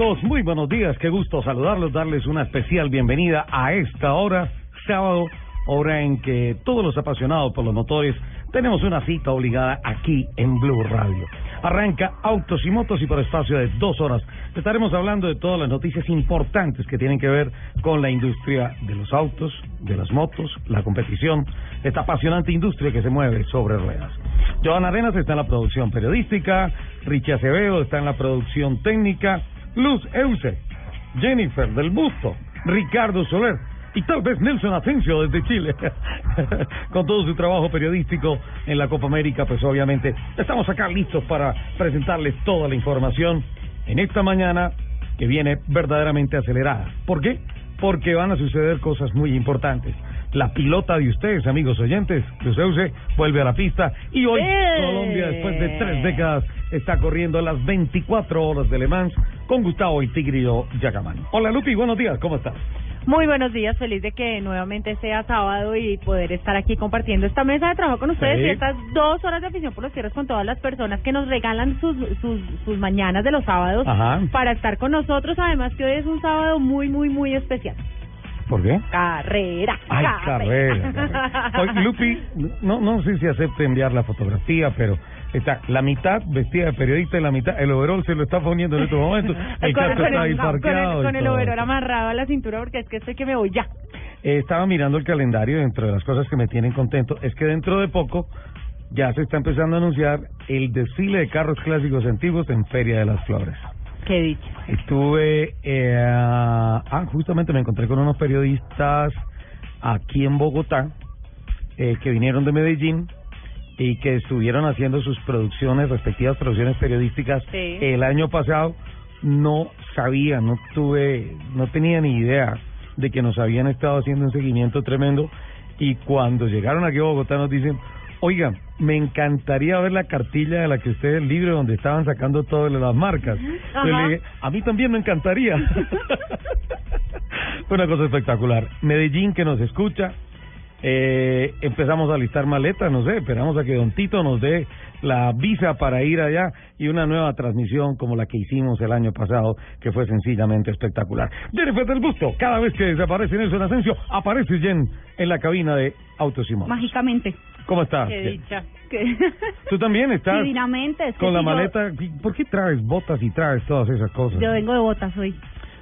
Amigos? Muy buenos días, qué gusto saludarlos, darles una especial bienvenida a esta hora, sábado, hora en que todos los apasionados por los motores tenemos una cita obligada aquí en Blue Radio. Arranca Autos y Motos y por espacio de dos horas estaremos hablando de todas las noticias importantes que tienen que ver con la industria de los autos, de las motos, la competición, esta apasionante industria que se mueve sobre ruedas. Joan Arenas está en la producción periodística, Richie Acevedo está en la producción técnica, Luz Euse, Jennifer del Busto, Ricardo Soler y tal vez Nelson Asensio desde Chile. Con todo su trabajo periodístico en la Copa América, pues obviamente estamos acá listos para presentarles toda la información en esta mañana que viene verdaderamente acelerada. ¿Por qué? Porque van a suceder cosas muy importantes. La pilota de ustedes, amigos oyentes, Luceuse, vuelve a la pista y hoy ¡Eh! Colombia, después de tres décadas, está corriendo las 24 horas de Le Mans con Gustavo y Tigrillo Yacamán. Hola Lupi, buenos días, ¿cómo estás? Muy buenos días, feliz de que nuevamente sea sábado y poder estar aquí compartiendo esta mesa de trabajo con ustedes Sí. y estas dos horas de afición por los cierres con todas las personas que nos regalan sus, sus, sus mañanas de los sábados Ajá. para estar con nosotros. Además que hoy es un sábado muy, muy, muy especial. ¿Por qué? Carrera. Ay, carrera. carrera. Oye, Lupi, no, no sé si acepte enviar la fotografía, pero está la mitad vestida de periodista y la mitad, el overall se lo está poniendo en estos momentos. El con, con está ahí con el, con el overol amarrado a la cintura porque es que estoy que me voy ya. Eh, estaba mirando el calendario y dentro de las cosas que me tienen contento es que dentro de poco ya se está empezando a anunciar el desfile de carros clásicos antiguos en Feria de las Flores. Qué dicho. Estuve, eh, ah, justamente me encontré con unos periodistas aquí en Bogotá eh, que vinieron de Medellín y que estuvieron haciendo sus producciones, respectivas producciones periodísticas Sí. el año pasado. No sabía, no tuve, no tenía ni idea de que nos habían estado haciendo un seguimiento tremendo y cuando llegaron aquí a Bogotá nos dicen, oigan, me encantaría ver la cartilla de la que usted el libro donde estaban sacando todas las marcas. Yo le dije, a mí también me encantaría. Fue una cosa espectacular. Medellín que nos escucha. Eh, empezamos a listar maletas, no sé, esperamos a que Don Tito nos dé la visa para ir allá y una nueva transmisión como la que hicimos el año pasado, que fue sencillamente espectacular. Jennifer del Busto, cada vez que desaparece Nelson Asensio, aparece Jen en la cabina de Autos y Motos. Mágicamente. ¿Cómo estás? Qué Jen? dicha. Que- Tú también estás Divinamente. Es que con la maleta. ¿Por qué traes botas y traes todas esas cosas? Yo, vengo de botas hoy.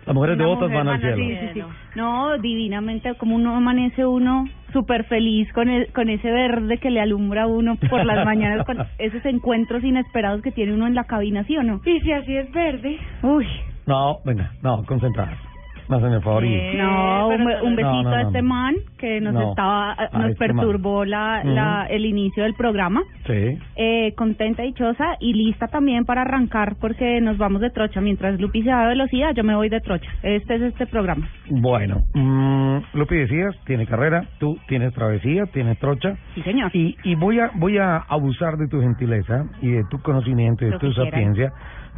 Las mujeres de Una botas mujer van al cielo. Sí, sí, sí. No, divinamente, como uno amanece uno súper feliz con, el, con ese verde que le alumbra a uno por las mañanas, con esos encuentros inesperados que tiene uno en la cabina, ¿sí o no? Y si así es verde. Uy, No, venga, no, concentradas. Favor y... Eh, no, un, no- besito No, no, a no, este no. man que nos No, estaba, nos este perturbó la, la, el inicio del programa. Sí. Eh, contenta, dichosa y lista también para arrancar porque nos vamos de trocha. Mientras Lupi se da velocidad, yo me voy de trocha. Este es este programa. Bueno, mm, Lupi decías, tiene carrera, tú tienes travesía, tienes trocha. Sí, señor. Y, y voy a voy a abusar de tu gentileza y de tu conocimiento y de Lo tu quieran.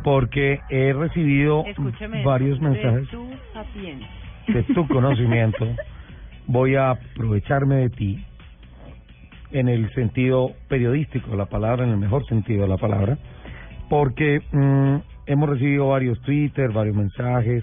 Porque he recibido Escúcheme. varios de mensajes tu de tu conocimiento. Voy a aprovecharme de ti en el sentido periodístico de la palabra, en el mejor sentido de la palabra, porque mm, hemos recibido varios Twitter, varios mensajes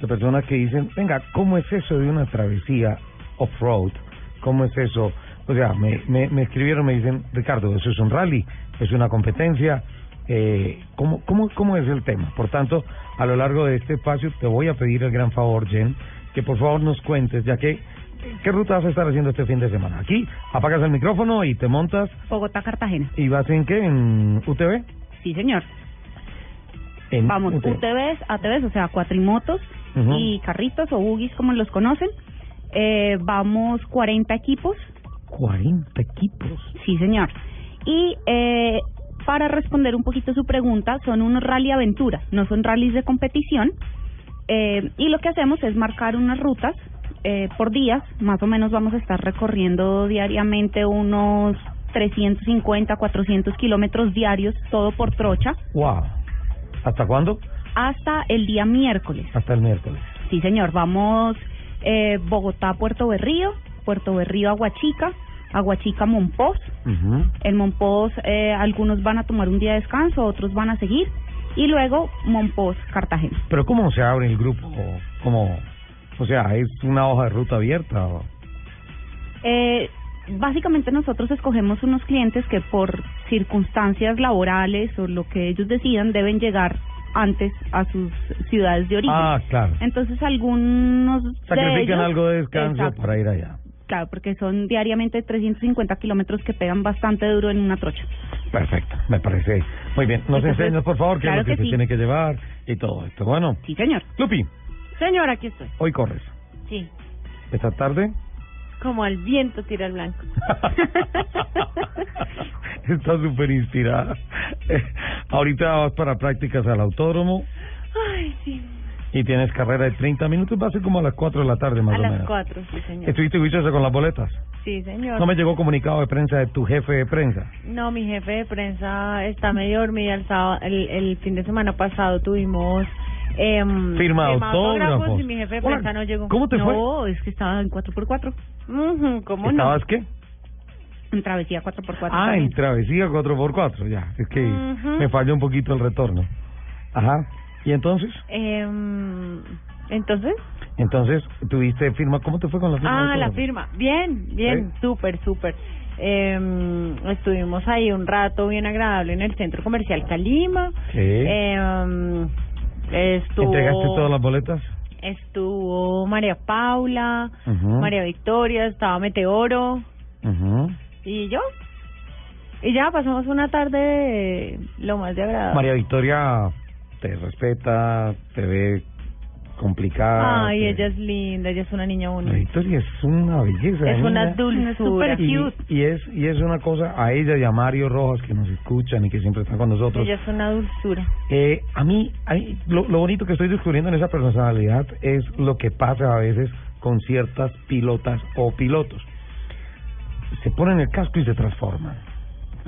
de personas que dicen, venga, ¿cómo es eso de una travesía off-road? ¿Cómo es eso? O sea, me, me, me escribieron, me dicen, Ricardo, eso es un rally, es una competencia, eh, ¿cómo, cómo, ¿cómo es el tema? Por tanto, a lo largo de este espacio te voy a pedir el gran favor, Jen, que por favor nos cuentes, ya que, ¿qué ruta vas a estar haciendo este fin de semana? Aquí, apagas el micrófono y te montas, Bogotá, Cartagena. ¿y vas en qué? ¿En UTV? Sí, señor. En Vamos, UTV. UTVs, ATVs, o sea, cuatrimotos Ujú. y carritos o buggies como los conocen. Eh, vamos 40 equipos. 40 equipos. Sí, señor. Y eh, para responder un poquito su pregunta, son unos rally aventura, no son rallies de competición. Eh, y lo que hacemos es marcar unas rutas eh, por días, más o menos vamos a estar recorriendo diariamente unos 350, 400 kilómetros diarios, todo por trocha, Wow. ¿Hasta cuándo? hasta el día miércoles. Hasta el miércoles. Sí, señor, vamos eh, Bogotá, Puerto Berrío, Puerto Berrío, Aguachica, Aguachica, Monpós. Ujú. El Monpós, eh, algunos van a tomar un día de descanso, otros van a seguir. Y luego Monpós, Cartagena. Pero ¿cómo se abre el grupo? ¿Cómo? O sea, ¿es una hoja de ruta abierta? o- Eh, básicamente nosotros escogemos unos clientes que por circunstancias laborales o lo que ellos decidan deben llegar antes a sus ciudades de origen. Ah, claro. Entonces algunos de Sacrifican ellos- algo de descanso Exacto. para ir allá. Claro, porque son diariamente 350 kilómetros que pegan bastante duro en una trocha. Perfecto, me parece. Muy bien. Nos Entonces, enseñas, por favor, qué claro es lo que, que se sí. tiene que llevar y todo esto. Bueno, Sí, señor. Lupi, Señora, aquí estoy. hoy corres. Sí. Esta tarde. Como al viento tira el blanco. Está súper inspirada. Ahorita vas para prácticas al autódromo Ay, sí. Y tienes carrera de 30 minutos. Va a ser como a las 4 de la tarde, más A o las menos. cuatro, sí, señor. ¿Estuviste juiciosa con las boletas? Sí, señor. No me llegó comunicado de prensa de tu jefe de prensa. No, mi jefe de prensa está medio dormida el sábado, el, el fin de semana pasado tuvimos eh, Firma autógrafos. y mi jefe de Hola, prensa no llegó. ¿cómo te fue? No, es que estaba en 4x4. Ujú, ¿Cómo ¿Estabas no? qué? En travesía 4x4. Ah, también. en travesía 4x4, ya. Es que Ujú. me falló un poquito el retorno. Ajá. ¿Y entonces? Em, Entonces, Entonces, tuviste firma. ¿Cómo te fue con la firma? ah, la firma. Bien, bien, ¿Sí? súper, súper. Eh, estuvimos ahí un rato bien agradable en el centro comercial Calima. Sí. Eh, estuvo, ¿Entregaste todas las boletas? Estuvo María Paula. María Victoria, estaba Meteoro y yo. Y ya pasamos una tarde de lo más de agradable. María Victoria te respeta, te ve complicada. Ay, te- ella es linda, ella es una niña bonita. Victoria es una belleza. Es una dulzura. y, cute. y es y es una cosa a ella y a Mario Rojas que nos escuchan y que siempre están con nosotros. Ella es una dulzura. Eh, a mí, lo, lo bonito que estoy descubriendo en esa personalidad es lo que pasa a veces con ciertas pilotas o pilotos. Se ponen el casco y se transforman.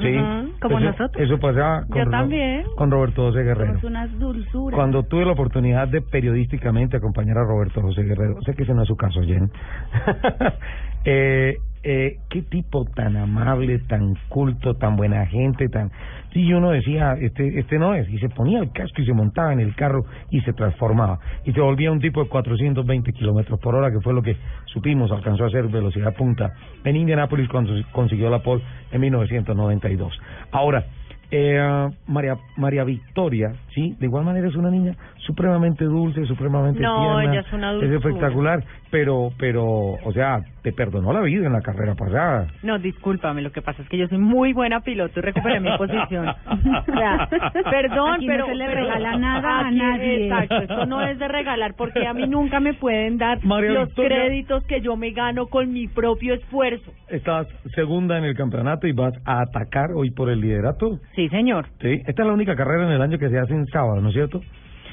¿Sí? Ujú, como Eso- nosotros. Eso pasa con, Yo también. con Roberto José Guerrero. Somos unas dulzuras. Cuando tuve la oportunidad de periodísticamente acompañar a Roberto José Guerrero, sé que ese no es su caso, Jen. eh, eh, qué tipo tan amable, tan culto, tan buena gente, tan... Sí, uno decía, este, este no es, y se ponía el casco y se montaba en el carro y se transformaba. Y se volvía un tipo de 420 kilómetros por hora, que fue lo que supimos, alcanzó a hacer velocidad punta en Indianápolis cuando consiguió la pole en 1992. Ahora, eh, María María Victoria, sí, de igual manera es una niña supremamente dulce, supremamente No, tierna, ella es una es espectacular, pero pero o sea, te perdonó la vida en la carrera pasada. No, discúlpame, lo que pasa es que yo soy muy buena piloto y recuperé mi posición. O sea, perdón, Aquí no pero... se le pero- regala nada a nadie. Exacto, esto no es de regalar porque a mí nunca me pueden dar María los Victoria- créditos que yo me gano con mi propio esfuerzo. Estás segunda en el campeonato y vas a atacar hoy por el liderato. Sí, señor. Sí, esta es la única carrera en el año que se hace en sábado, ¿no es cierto?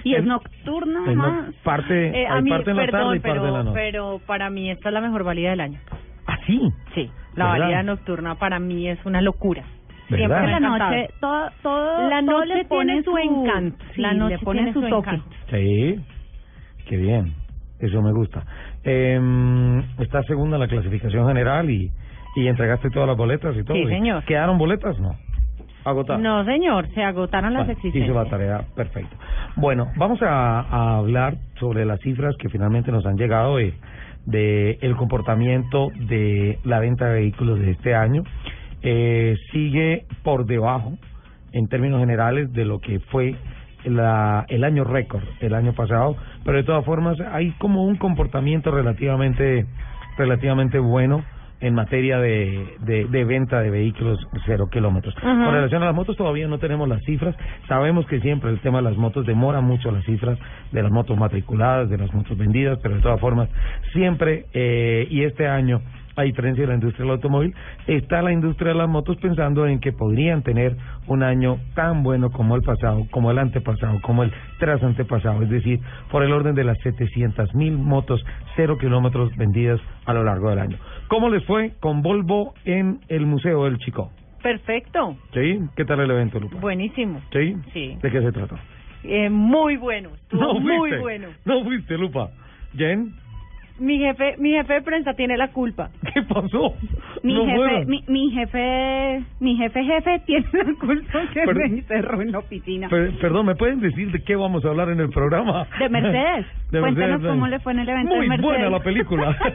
Y es nocturna Es no- más. parte, Eh, a hay mí, parte en la perdón, tarde y parte pero, en la noche. pero para mí esta es la mejor valida del año. ¿Ah, sí? Sí, la ¿Verdad? valida nocturna para mí es una locura. ¿Verdad? Siempre la noche, todo, todo, La todo noche le pone tiene su su encanto. Sí, La noche le pone tiene su, su toque. encanto. Sí, qué bien, eso me gusta. Eh, estás segunda en la clasificación general y, y entregaste todas las boletas y todo. Sí, ¿Y señor. ¿Quedaron boletas? No. No, señor, se agotaron las Vale, existencias. hizo la tarea, perfecto. Bueno, vamos a, a hablar sobre las cifras que finalmente nos han llegado de, de el comportamiento de la venta de vehículos de este año. Eh, sigue por debajo, en términos generales, de lo que fue la, el año récord el año pasado, pero de todas formas hay como un comportamiento relativamente relativamente bueno en materia de, de, de venta de vehículos cero kilómetros. Con relación a las motos todavía no tenemos las cifras. Sabemos que siempre el tema de las motos demora mucho las cifras de las motos matriculadas, de las motos vendidas, pero de todas formas siempre eh, y este año a diferencia de la industria del automóvil, está la industria de las motos pensando en que podrían tener un año tan bueno como el pasado, como el antepasado, como el tras antepasado, es decir, por el orden de las 700 mil motos cero kilómetros vendidas a lo largo del año. ¿Cómo les fue con Volvo en el Museo del Chico? Perfecto. ¿Sí? ¿Qué tal el evento, Lupa? Buenísimo. ¿Sí? Sí. ¿De qué se trata? Eh, muy bueno. Estuvo muy fuiste. bueno. No fuiste, Lupa. ¿Jen? Mi jefe, mi jefe de prensa tiene la culpa. ¿Qué pasó? Mi No jefe, mi, mi jefe, mi jefe jefe tiene la culpa que Pero- me encerró en la oficina. Per- perdón, ¿me pueden decir de qué vamos a hablar en el programa? De Mercedes. De Cuéntanos Mercedes-Benz. cómo le fue en el evento Muy de Mercedes. buena la película.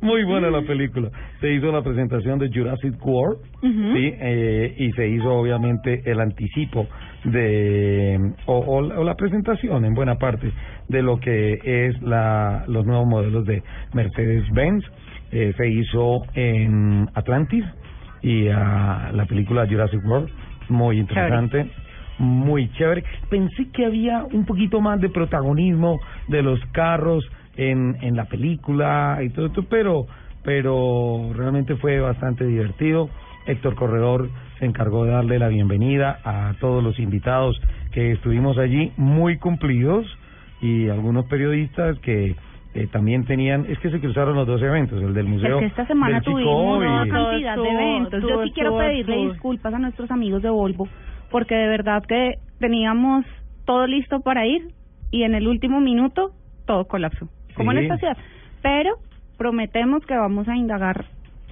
Muy buena la película. Se hizo la presentación de Jurassic World, Ujú. sí, eh, y se hizo obviamente el anticipo de o, o la- o la presentación en buena parte de lo que es la los nuevos modelos de Mercedes-Benz. Eh, se hizo en Atlantis y ah, la película Jurassic World muy interesante. Muy chévere. Pensé que había un poquito más de protagonismo de los carros en, en la película y todo esto, pero, pero realmente fue bastante divertido. Héctor Corredor se encargó de darle la bienvenida a todos los invitados que estuvimos allí, muy cumplidos, y algunos periodistas que eh, también tenían, es que se cruzaron los dos eventos, el del Es museo que esta semana del Chico tuvimos una y- cantidad de eventos. Yo sí quiero pedirle disculpas a nuestros amigos de Volvo, porque de verdad que teníamos todo listo para ir y en el último minuto todo colapsó, como en esta ciudad. Pero prometemos que vamos a indagar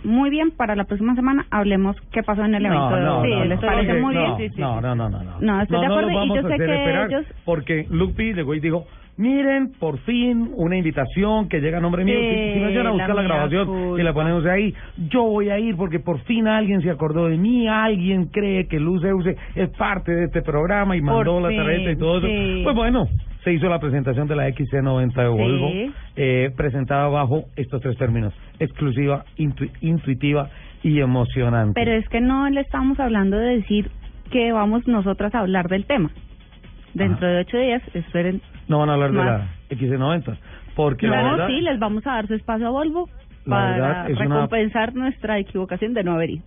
muy bien para la próxima semana. Hablemos qué pasó en el evento de no, Volvo. no, ¿Les no, parece muy no, bien? Sí, sí, No, sí. no, no, no, no. No, estoy de acuerdo, y yo sé que esperar ellos- porque Lupi llegó y dijo, miren, por fin una invitación que llega a nombre mío. Sí, Si, si no llegan a buscar la grabación culpa. y la ponemos ahí, yo voy a ir porque por fin alguien se acordó de mí, alguien cree que Luz Euse es parte de este programa y mandó Por la tarjeta y todo eso. sí. Pues bueno, se hizo la presentación de la XC90 de Volvo, eh, presentada bajo estos tres términos, exclusiva, intu- intuitiva y emocionante. Pero es que no le estamos hablando de decir que vamos nosotras a hablar del tema. Dentro Ajá. de ocho días, esperen. No van a hablar de Más. la XC90, porque la no, verdad... sí, les vamos a dar su espacio a Volvo La para es una- recompensar nuestra equivocación de no haber ido.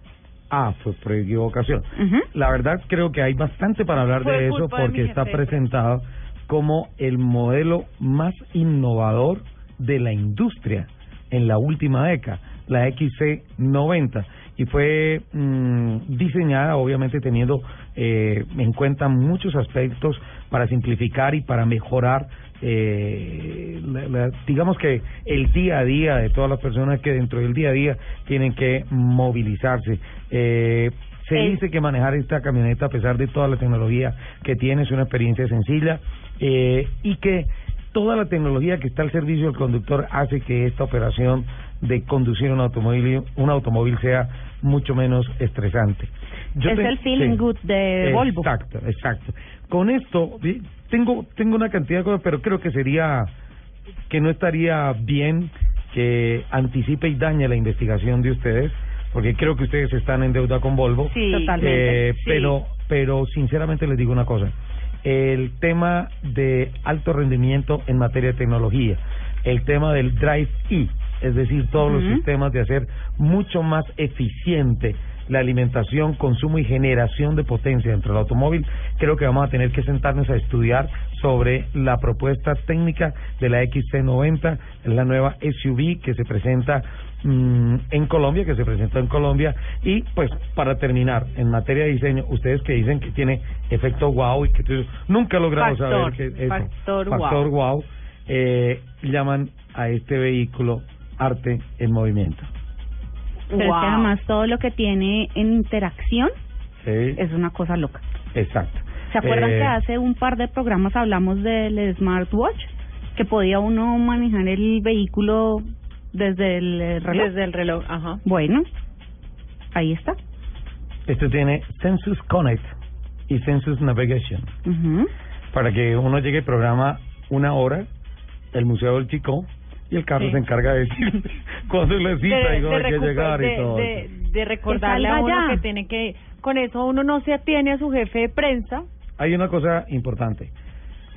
Ah, fue por equivocación. Ujú. La verdad creo que hay bastante para hablar Fue de eso de porque mi está jefe. presentado como el modelo más innovador de la industria en la última década, la XC90 y fue mm, diseñada obviamente teniendo eh, en cuenta muchos aspectos para simplificar y para mejorar eh, la- la- digamos que el día a día de todas las personas que dentro del día a día tienen que movilizarse. Eh, se dice que manejar esta camioneta, a pesar de toda la tecnología que tiene, es una experiencia sencilla eh, y que toda la tecnología que está al servicio del conductor hace que esta operación de conducir un automóvil, un automóvil sea mucho menos estresante. Es el feeling good de Volvo. Exacto, exacto. Con esto, tengo, tengo una cantidad de cosas, pero creo que sería, que no estaría bien que anticipe y dañe la investigación de ustedes, porque creo que ustedes están en deuda con Volvo. Sí, Totalmente. Eh, Sí. pero, pero sinceramente les digo una cosa. El tema de alto rendimiento en materia de tecnología, el tema del Drive E, es decir, todos los sistemas de hacer mucho más eficiente la alimentación, consumo y generación de potencia dentro del automóvil, creo que vamos a tener que sentarnos a estudiar sobre la propuesta técnica de la XC90, es la nueva SUV que se presenta mm, en Colombia, que se presentó en Colombia, y pues para terminar, en materia de diseño, ustedes que dicen que tiene efecto wow y que tú- nunca he logrado Factor, saber que eso, factor factor wow. wow, eh, llaman a este vehículo arte en movimiento. Pero es que además todo lo que tiene en interacción ¿sí? es una cosa loca. Exacto. ¿Se acuerdan Eh, que hace un par de programas hablamos del smartwatch? Que podía uno manejar el vehículo desde el eh, reloj. Desde el reloj, ajá. Bueno, ahí está. Este tiene Census Connect y Census Navigation. Ujú. Para que uno llegue al programa una hora, el Museo del Chico, y el carro Sí. se encarga de decir cuando le cita y hay que llegar y de- todo. de- de recordarle a uno ya. que tiene que, con eso uno no se atiene a su jefe de prensa. Hay una cosa importante.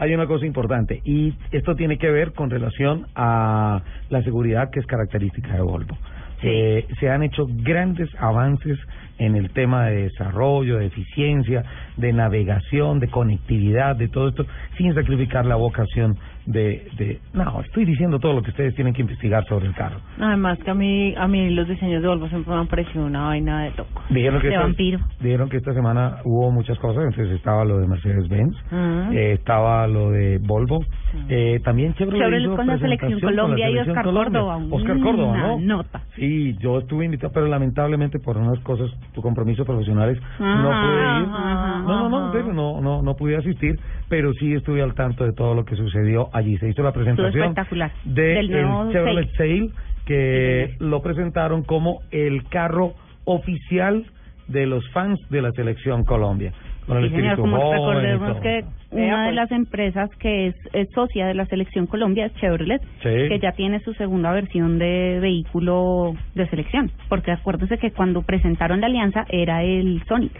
Hay una cosa importante y esto tiene que ver con relación a la seguridad que es característica de Volvo. Eh, se han hecho grandes avances en el tema de desarrollo, de eficiencia, de navegación, de conectividad, de todo esto, sin sacrificar la vocación de, de... No, estoy diciendo todo lo que ustedes tienen que investigar sobre el carro. Además que a mí, a mí los diseños de Volvo siempre me han parecido una vaina de loco. Dijeron que, De esta, vampiro. dijeron que esta semana hubo muchas cosas, entonces estaba lo de Mercedes-Benz, Mm. eh, estaba lo de Volvo, eh, también Chevrolet, Chevrolet hizo con la selección Colombia y Oscar Colombia. Córdoba, Oscar Córdoba, ¿no? nota. Sí, yo estuve invitado, pero lamentablemente por unas cosas, tu compromisos profesionales, no Ajá, pude ir. no, no, no, no, no, no pude asistir, pero sí estuve al tanto de todo lo que sucedió allí. Se hizo la presentación espectacular. de Del nuevo el Chevrolet Sail. Sail, que lo presentaron como el carro oficial de los fans de la selección Colombia. Con el Sí, señor, espíritu como recordemos que una de pues. las empresas que es, es socia de la selección Colombia es Chevrolet, Sí. que ya tiene su segunda versión de vehículo de selección, porque acuérdese que cuando presentaron la alianza era el Sonic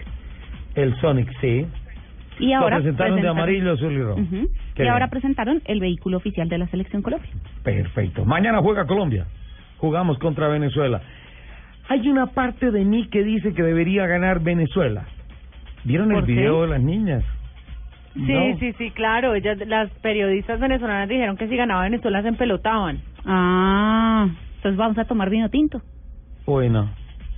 El Sonic, sí. Y ahora lo presentaron de amarillo, azul y rojo. Y ahora presentaron el vehículo oficial de la selección Colombia. Perfecto. Mañana juega Colombia. Jugamos contra Venezuela. Hay una parte de mí que dice que debería ganar Venezuela. ¿Vieron el video de las niñas? Sí, No. sí, sí, claro. Ellas, las periodistas venezolanas dijeron que si ganaba Venezuela se empelotaban. Ah, entonces vamos a tomar vino tinto. Uy, no.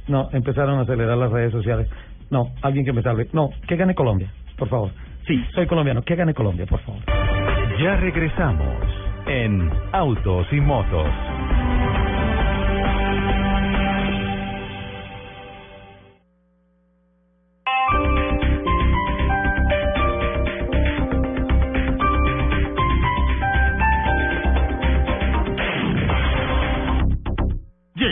No, empezaron a acelerar las redes sociales. No, alguien que me salve. No, que gane Colombia, por favor. Sí, soy colombiano. Que gane Colombia, por favor. Ya regresamos en Autos y Motos.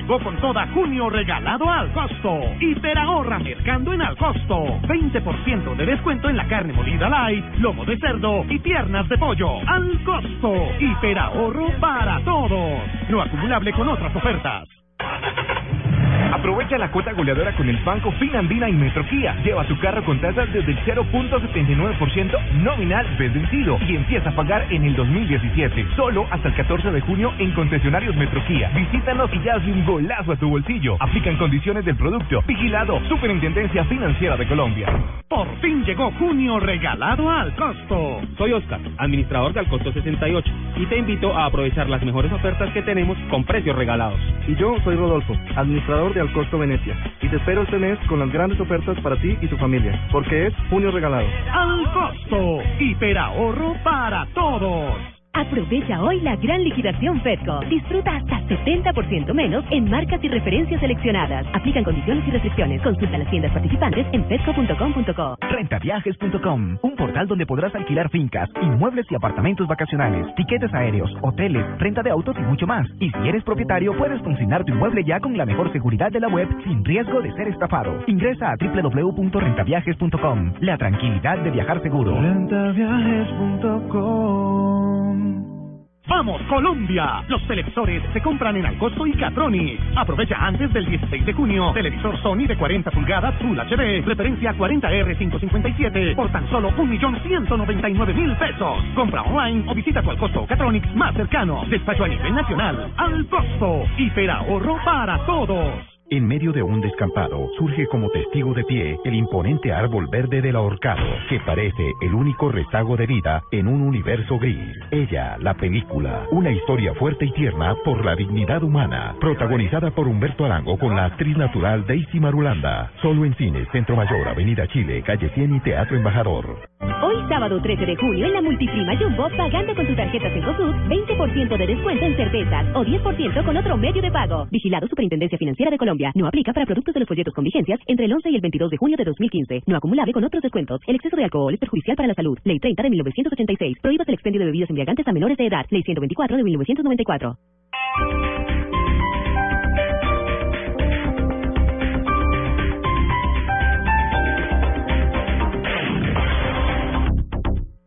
Llegó con toda junio regalado al costo. Hiperahorra mercando en al costo. 20% de descuento en la carne molida light, lomo de cerdo y piernas de pollo. Al costo. Hiperahorro para todos. No acumulable con otras ofertas. Aprovecha la cuota goleadora con el Banco Finandina y Metroquía. Lleva tu carro con tasas desde el 0.79% nominal vencido y empieza a pagar en el 2017. Solo hasta el 14 de junio en concesionarios Metroquía. Visítanos y ya hazle un golazo a tu bolsillo. Aplican condiciones del producto. Vigilado. Superintendencia Financiera de Colombia. Por fin llegó junio regalado al costo. Soy Oscar, administrador de Alcosto 68, y te invito a aprovechar las mejores ofertas que tenemos con precios regalados. Y yo soy Rodolfo, administrador de Alcosto Venecia, y te espero este mes con las grandes ofertas para ti y tu familia, porque es junio regalado. Al costo. Hiperahorro para todos. Aprovecha hoy la gran liquidación Fedco. Disfruta hasta 70% menos en marcas y referencias seleccionadas. Aplican condiciones y restricciones. Consulta las tiendas participantes en fedco.com.co. Rentaviajes.com, un portal donde podrás alquilar fincas, inmuebles y apartamentos vacacionales, tiquetes aéreos, hoteles, renta de autos y mucho más. Y si eres propietario, puedes consignar tu inmueble ya con la mejor seguridad de la web sin riesgo de ser estafado. Ingresa a www.rentaviajes.com. La tranquilidad de viajar seguro. ¡Vamos, Colombia! Los televisores se compran en Alcosto y Catronics. Aprovecha antes del 16 de junio. Televisor Sony de 40 pulgadas Full HD. Referencia 40R557 por tan solo 1.199.000 pesos. Compra online o visita tu Alcosto o Catronics más cercano. Despacho a nivel nacional. Al costo. Hiperahorro para todos. En medio de un descampado surge como testigo de pie el imponente árbol verde del ahorcado, que parece el único rezago de vida en un universo gris. Ella, la película, una historia fuerte y tierna por la dignidad humana, protagonizada por Humberto Arango con la actriz natural Daisy Marulanda. Solo en cines Centro Mayor, Avenida Chile, Calle 100 y Teatro Embajador. Hoy sábado 13 de junio en la Multiprima Jumbo, pagando con tu tarjeta Cencosud, 20% de descuento en cervezas o 10% con otro medio de pago. Vigilado Superintendencia Financiera de Colombia. No aplica para productos de los folletos con vigencias entre el 11 y el 22 de junio de 2015. No acumulable con otros descuentos. El exceso de alcohol es perjudicial para la salud. Ley 30 de 1986. Prohíbas el expendio de bebidas embriagantes a menores de edad. Ley 124 de 1994.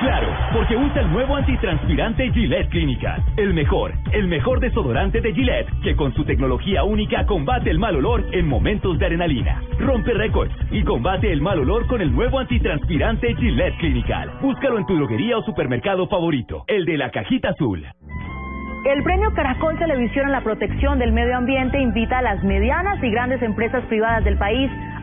Claro, porque usa el nuevo antitranspirante Gillette Clinical. El mejor, el mejor desodorante de Gillette, que con su tecnología única combate el mal olor en momentos de adrenalina. Rompe récords y combate el mal olor con el nuevo antitranspirante Gillette Clinical. Búscalo en tu droguería o supermercado favorito, el de la cajita azul. El premio Caracol Televisión en la protección del medio ambiente invita a las medianas y grandes empresas privadas del país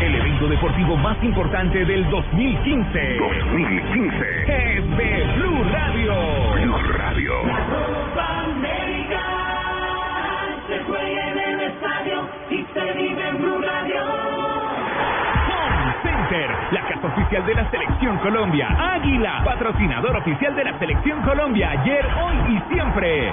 El evento deportivo más importante del 2015. 2015. Es de Blue Radio. Blue Radio. Copa América se juega en el estadio y se vive en Blue Radio. Home Center, la casa oficial de la Selección Colombia. Águila, patrocinador oficial de la Selección Colombia. Ayer, hoy y siempre.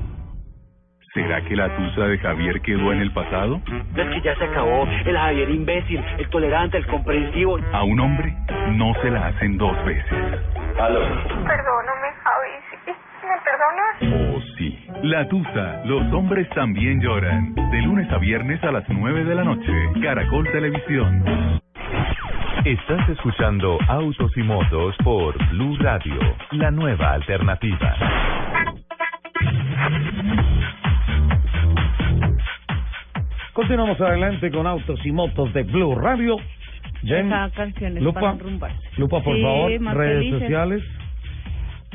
¿Será que la tusa de Javier quedó en el pasado? Es que ya se acabó. El Javier imbécil, el tolerante, el comprensivo. A un hombre no se la hacen dos veces. Aló. Perdóname, Javi. ¿sí? ¿Me perdonas? Oh, sí. La tusa, los hombres también lloran. De lunes a viernes a las 9 de la noche. Caracol Televisión. Estás escuchando Autos y Motos por Blue Radio, la nueva alternativa. Continuamos adelante con Autos y Motos de Blue Radio. Jen, Esa canción es Lupa, para. Lupa, por Sí, favor, redes felices. sociales.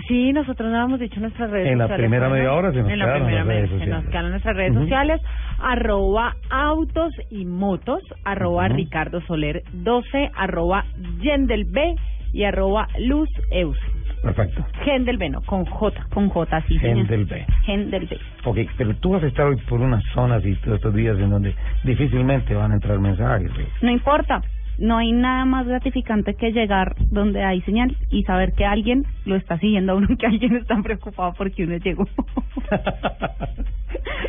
Sí, nosotros no habíamos dicho nuestras redes En la sociales. primera media hora se nos en la quedaron primera redes media- se nos sociales. quedaron nuestras redes sociales. Arroba autos y motos, arroba Ujú. Ricardo Soler 12, arroba Yendel B y arroba Luz Eus. Perfecto. Gendel B, no, con J. Con J, sí, señor. Gendel B. Gendel B. Ok, pero tú vas a estar hoy por unas zonas y todos estos días en donde difícilmente van a entrar mensajes. ¿sí? No importa. No hay nada más gratificante que llegar donde hay señal y saber que alguien lo está siguiendo a uno, que alguien está preocupado porque uno llegó.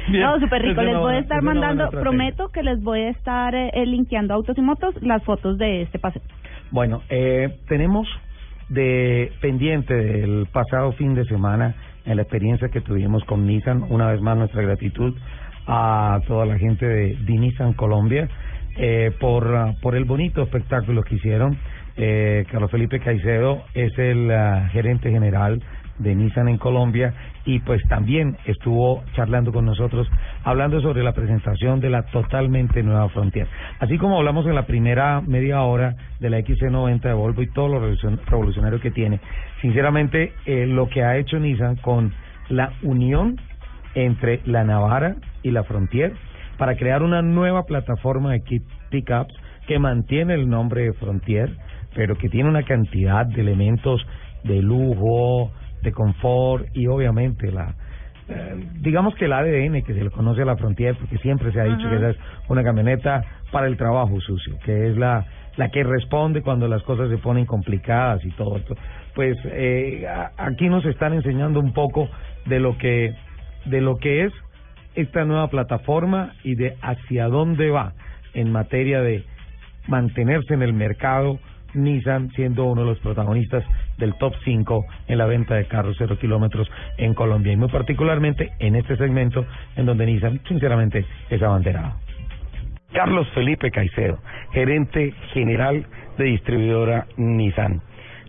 Bien, no, súper rico. es Les voy a estar buena mandando, prometo que les voy a estar eh, linkeando autos y motos las fotos de este paseo. Bueno, eh, tenemos de pendiente del pasado fin de semana en la experiencia que tuvimos con Nissan, una vez más nuestra gratitud a toda la gente de, Nissan Colombia eh, por, por el bonito espectáculo que hicieron. Eh, Carlos Felipe Caicedo es el ah, gerente general de Nissan en Colombia y pues también estuvo charlando con nosotros hablando sobre la presentación de la totalmente nueva Frontier. Así como hablamos en la primera media hora de la XC90 de Volvo y todo lo revolucion- revolucionario que tiene, sinceramente eh, lo que ha hecho Nissan con la unión entre la Navara y la Frontier para crear una nueva plataforma de kit pickups que mantiene el nombre de Frontier, pero que tiene una cantidad de elementos de lujo, de confort y obviamente la eh, digamos que el ADN que se le conoce a la Frontier porque siempre se ha dicho Ajá. que esa es una camioneta para el trabajo sucio, que es la la que responde cuando las cosas se ponen complicadas y todo esto. Pues eh, aquí nos están enseñando un poco de lo que de lo que es esta nueva plataforma y de hacia dónde va en materia de mantenerse en el mercado, Nissan siendo uno de los protagonistas del top 5 en la venta de carros cero kilómetros en Colombia y muy particularmente en este segmento en donde Nissan sinceramente es abanderado. Carlos Felipe Caicedo, gerente general de distribuidora Nissan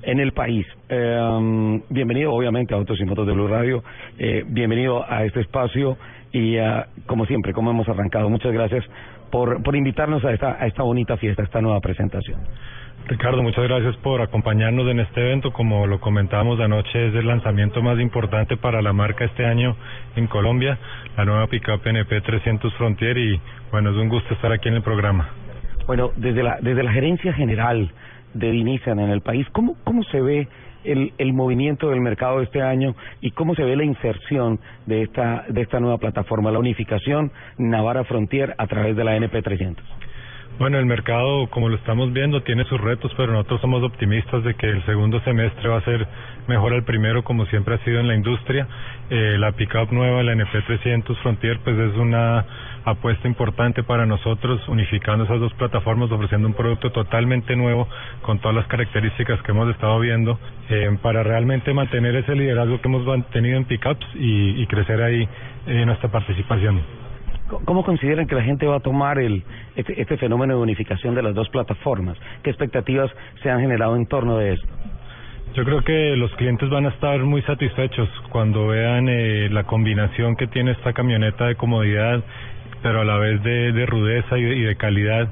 en el país. Eh, bienvenido, obviamente, a Autos y Motos de Blue Radio. Eh, bienvenido a este espacio y, ah, como siempre, como hemos arrancado, muchas gracias por, por invitarnos a esta, a esta bonita fiesta, a esta nueva presentación. Ricardo, muchas gracias por acompañarnos en este evento. Como lo comentábamos anoche, es el lanzamiento más importante para la marca este año en Colombia, la nueva pickup NP 300 Frontier y bueno, es un gusto estar aquí en el programa. Bueno, desde la, desde la gerencia general de Nissan en el país, ¿cómo, cómo se ve el, el movimiento del mercado este año y cómo se ve la inserción de esta, de esta nueva plataforma, la unificación Navara Frontier a través de la NP 300? Bueno, el mercado, como lo estamos viendo, tiene sus retos, pero nosotros somos optimistas de que el segundo semestre va a ser mejor al primero, como siempre ha sido en la industria. Eh, la pickup nueva, la NP300 Frontier, pues es una apuesta importante para nosotros, unificando esas dos plataformas, ofreciendo un producto totalmente nuevo con todas las características que hemos estado viendo, eh, para realmente mantener ese liderazgo que hemos mantenido en pickups y, y crecer ahí en nuestra participación. ¿Cómo consideran que la gente va a tomar el, este, este fenómeno de unificación de las dos plataformas? ¿Qué expectativas se han generado en torno de esto? Yo creo que los clientes van a estar muy satisfechos cuando vean eh, la combinación que tiene esta camioneta de comodidad, pero a la vez de, de rudeza y de, y de calidad.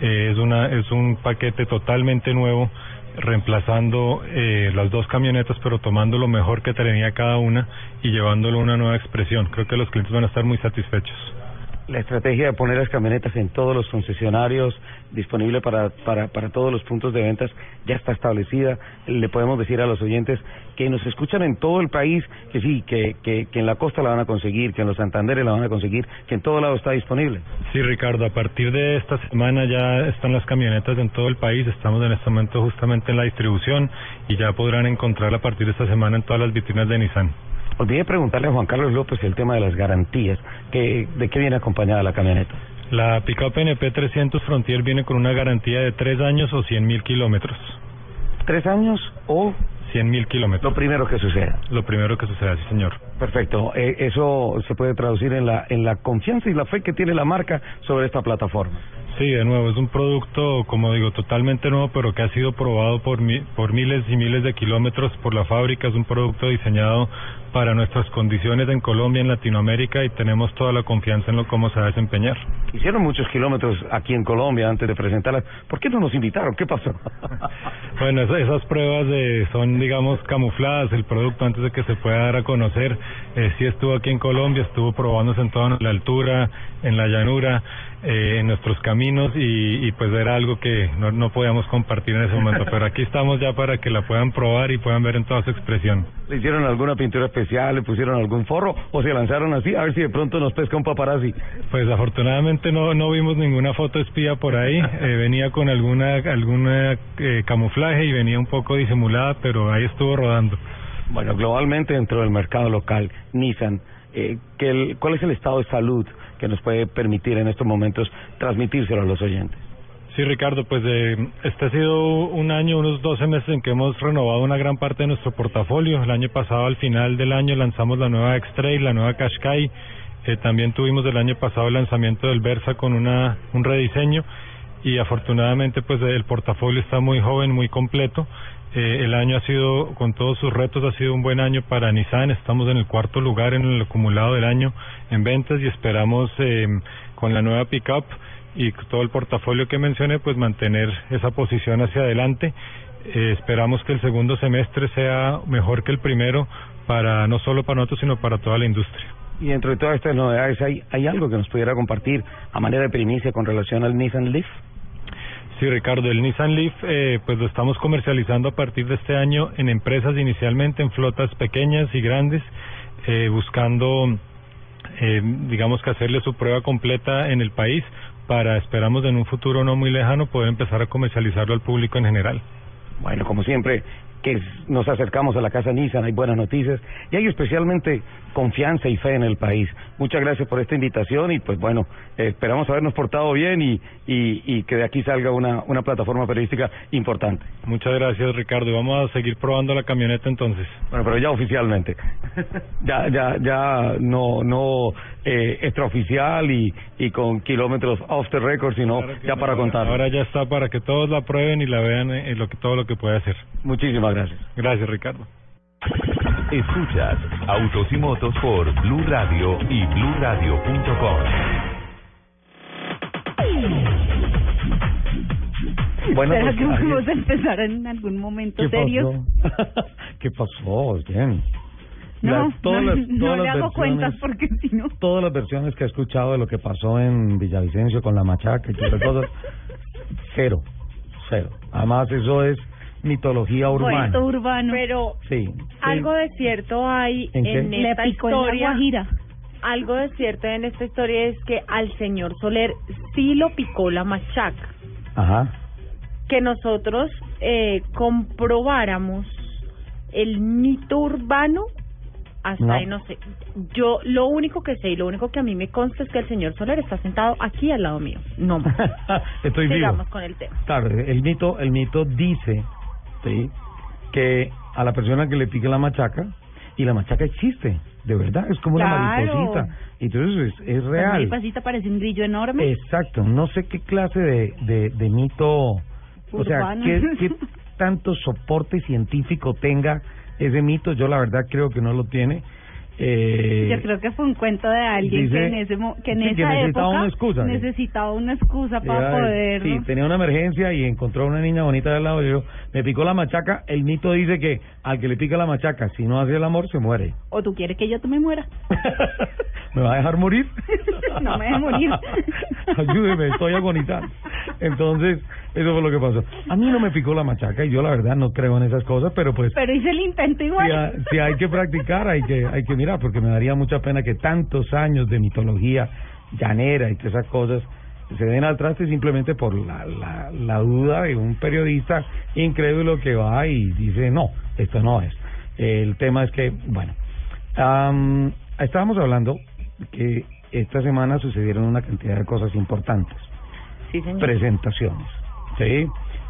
Eh, es, una, es un paquete totalmente nuevo, reemplazando eh, las dos camionetas, pero tomando lo mejor que tenía cada una y llevándolo a una nueva expresión. Creo que los clientes van a estar muy satisfechos la estrategia de poner las camionetas en todos los concesionarios, disponible para, para, para todos los puntos de ventas, ya está establecida. Le podemos decir a los oyentes que nos escuchan en todo el país que sí, que, que, que en la costa la van a conseguir, que en los Santanderes la van a conseguir, que en todo lado está disponible. Sí, Ricardo, a partir de esta semana ya están las camionetas en todo el país. Estamos en este momento justamente en la distribución y ya podrán encontrarla a partir de esta semana en todas las vitrinas de Nissan. Olvidé preguntarle a Juan Carlos López el tema de las garantías. Que, ¿De qué viene acompañada la camioneta? La pickup NP 300 Frontier viene con una garantía de tres años o cien mil kilómetros. ¿Tres años o...? Cien mil kilómetros. Lo primero que suceda. Lo primero que suceda, sí, señor. Perfecto. Eh, eso se puede traducir en la, en la confianza y la fe que tiene la marca sobre esta plataforma. Sí, de nuevo, es un producto, como digo, totalmente nuevo, pero que ha sido probado por, mi, por miles y miles de kilómetros por la fábrica. Es un producto diseñado para nuestras condiciones en Colombia, en Latinoamérica, y tenemos toda la confianza en lo cómo se va a desempeñar. Hicieron muchos kilómetros aquí en Colombia antes de presentarla. ¿Por qué no nos invitaron? ¿Qué pasó? bueno, esas, esas pruebas de, son, digamos, camufladas. El producto antes de que se pueda dar a conocer, eh, sí estuvo aquí en Colombia, estuvo probándose en toda la altura, en la llanura, eh, en nuestros caminos, y, y pues era algo que no, no podíamos compartir en ese momento. Pero aquí estamos ya para que la puedan probar y puedan ver en toda su expresión. ¿Le hicieron alguna pintura especial? ¿Le pusieron algún forro? ¿O se lanzaron así? A ver si de pronto nos pesca un paparazzi. Pues afortunadamente no no vimos ninguna foto espía por ahí. Eh, venía con alguna alguna eh, camuflaje y venía un poco disimulada, pero ahí estuvo rodando. Bueno, globalmente dentro del mercado local, Nissan, eh, que el, ¿cuál es el estado de salud que nos puede permitir en estos momentos transmitírselo a los oyentes? Sí, Ricardo, pues eh, este ha sido un año, unos 12 meses en que hemos renovado una gran parte de nuestro portafolio. El año pasado, al final del año, lanzamos la nueva X-Trail, la nueva Qashqai. Eh, también tuvimos el año pasado el lanzamiento del Versa con una, un rediseño y afortunadamente pues el portafolio está muy joven, muy completo. Eh, el año ha sido, con todos sus retos, ha sido un buen año para Nissan. Estamos en el cuarto lugar en el acumulado del año en ventas y esperamos eh, con la nueva pickup y todo el portafolio que mencioné, pues mantener esa posición hacia adelante. Eh, esperamos que el segundo semestre sea mejor que el primero para no solo para nosotros, sino para toda la industria. Y dentro de todas estas novedades, ¿hay, ¿hay algo que nos pudiera compartir a manera de primicia con relación al Nissan Leaf? Sí, Ricardo, el Nissan Leaf eh, pues lo estamos comercializando a partir de este año en empresas inicialmente, en flotas pequeñas y grandes, eh, buscando, eh, digamos que hacerle su prueba completa en el país para, esperamos en un futuro no muy lejano, poder empezar a comercializarlo al público en general. Bueno, como siempre, que nos acercamos a la casa Nissan, hay buenas noticias y hay especialmente confianza y fe en el país. Muchas gracias por esta invitación y pues bueno, eh, esperamos habernos portado bien y, y, y que de aquí salga una, una plataforma periodística importante. Muchas gracias, Ricardo. y Vamos a seguir probando la camioneta entonces. Bueno, pero ya oficialmente. ya, ya, ya no, no eh, extraoficial y, y con kilómetros off the record, sino ya para contar. Ahora ya está para que todos la prueben y la vean en lo que, todo lo que puede hacer. Muchísimas gracias. Gracias, Ricardo. Escuchas Autos y Motos por Blue Radio y BlueRadio.com. Bueno, ¿Será pues, que vamos a empezar en algún momento ¿Qué serio? pasó? ¿Qué pasó? Bien. No, Las- todas no, las- le las hago cuentas porque si no... Todas las versiones que he escuchado de lo que pasó en Villavicencio con la machaca y todas esas cosas, cero, cero. Además, eso es mitología urbana. Cuento urbano. Pero Sí. sí. algo de cierto hay ¿En en, qué? Le esta picó en la historia. guajira. Algo de cierto en esta historia es que al señor Soler sí lo picó la machaca. Ajá. Que nosotros eh, comprobáramos el mito urbano hasta No. ahí no sé. Yo lo único que sé y lo único que a mí me consta es que el señor Soler está sentado aquí al lado mío. No más. Estoy vivo. Sigamos con el tema. Claro, el mito, el mito dice, sí, que a la persona que le pique la machaca y la machaca existe, de verdad, es como una Claro. mariposita. Y entonces es, es La real. mariposita parece un grillo enorme. Exacto, no sé qué clase de, de, de mito, o sea, Urbano. qué, qué tanto soporte científico tenga ese mito, yo la verdad creo que no lo tiene. Eh, Yo creo que fue un cuento de alguien dice- que en ese que en sí, que esa necesitaba época una excusa, sí. necesitaba una excusa para poder Sí, tenía una emergencia y encontró a una niña bonita del lado y dijo, me picó la machaca, el mito dice que al que le pica la machaca, si no hace el amor, se muere. o tú quieres que yo te me muera. ¿Me va a dejar morir? No me deje morir. Ayúdeme, estoy agonizando. Entonces, eso fue lo que pasó. A mí no me picó la machaca y yo la verdad no creo en esas cosas, pero pues Pero hice el intento igual. si, si hay que practicar, hay que hay que mirar, porque me daría mucha pena que tantos años de mitología llanera y todas esas cosas se den al traste simplemente por la, la, la duda de un periodista incrédulo que va y dice, no, esto no es. El tema es que, bueno, am, estábamos hablando que esta semana sucedieron una cantidad de cosas importantes Sí, señor. presentaciones. ¿sí?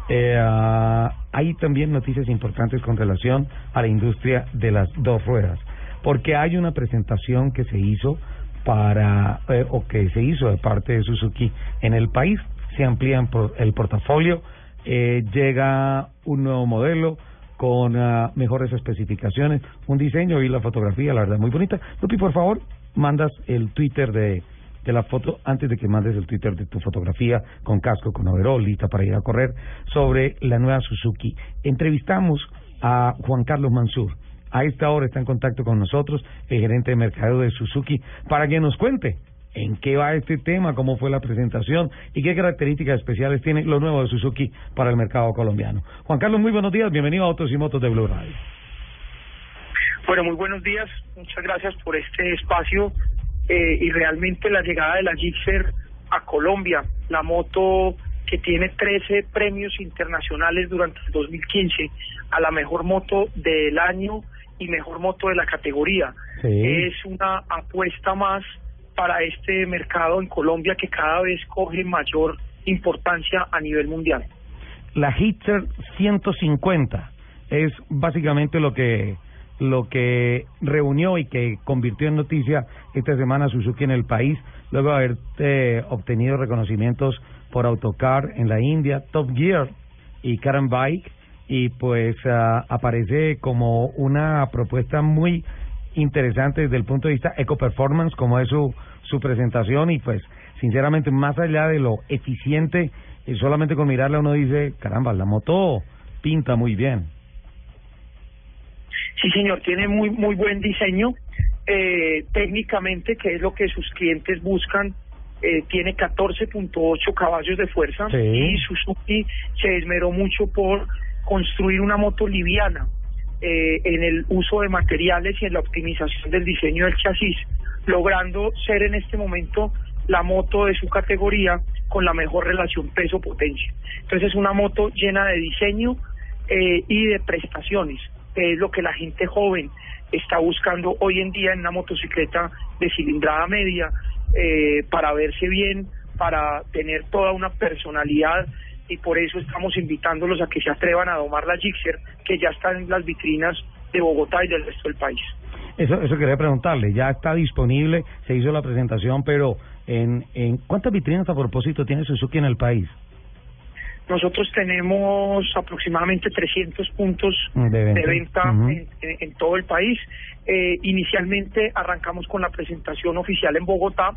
Eh, ah, hay también noticias importantes con relación a la industria de las dos ruedas, porque hay una presentación que se hizo para, eh, o que se hizo de parte de Suzuki en el país, se amplía el portafolio, eh, llega un nuevo modelo con ah, mejores especificaciones, un diseño y la fotografía, la verdad, muy bonita. Lupi, por favor, mandas el Twitter de, de la foto antes de que mandes el Twitter de tu fotografía con casco, con overol, lista para ir a correr, sobre la nueva Suzuki. Entrevistamos a Juan Carlos Mansur. A esta hora está en contacto con nosotros el gerente de mercado de Suzuki para que nos cuente en qué va este tema, cómo fue la presentación y qué características especiales tiene lo nuevo de Suzuki para el mercado colombiano. Juan Carlos, muy buenos días, bienvenido a Autos y Motos de Blue Radio. Bueno, muy buenos días. Muchas gracias por este espacio eh, y realmente la llegada de la Gixxer a Colombia, la moto que tiene 13 premios internacionales durante el 2015 a la mejor moto del año y mejor moto de la categoría. Sí. Es una apuesta más para este mercado en Colombia que cada vez coge mayor importancia a nivel mundial. La Hitzer 150 es básicamente lo que lo que reunió y que convirtió en noticia esta semana Suzuki en el país, luego de haber eh, obtenido reconocimientos por Autocar en la India, Top Gear y Car and Bike, y pues ah, aparece como una propuesta muy interesante desde el punto de vista eco performance, como es su, su presentación, y pues sinceramente más allá de lo eficiente, eh, solamente con mirarla uno dice, caramba, la moto pinta muy bien. Sí, señor, tiene muy muy buen diseño. Eh, técnicamente, que es lo que sus clientes buscan, eh, tiene 14.8 caballos de fuerza Sí. y Suzuki se esmeró mucho por construir una moto liviana eh, en el uso de materiales y en la optimización del diseño del chasis, logrando ser en este momento la moto de su categoría con la mejor relación peso-potencia. Entonces es una moto llena de diseño eh, y de prestaciones, que es lo que la gente joven está buscando hoy en día en una motocicleta de cilindrada media eh, para verse bien, para tener toda una personalidad y por eso estamos invitándolos a que se atrevan a domar la Gixxer, que ya está en las vitrinas de Bogotá y del resto del país. Eso, eso quería preguntarle, ya está disponible, se hizo la presentación, pero en, en ¿cuántas vitrinas a propósito tiene Suzuki en el país? Nosotros tenemos aproximadamente 300 puntos De venta. de venta Ujú. en, en- en todo el país. Eh, inicialmente arrancamos con la presentación oficial en Bogotá,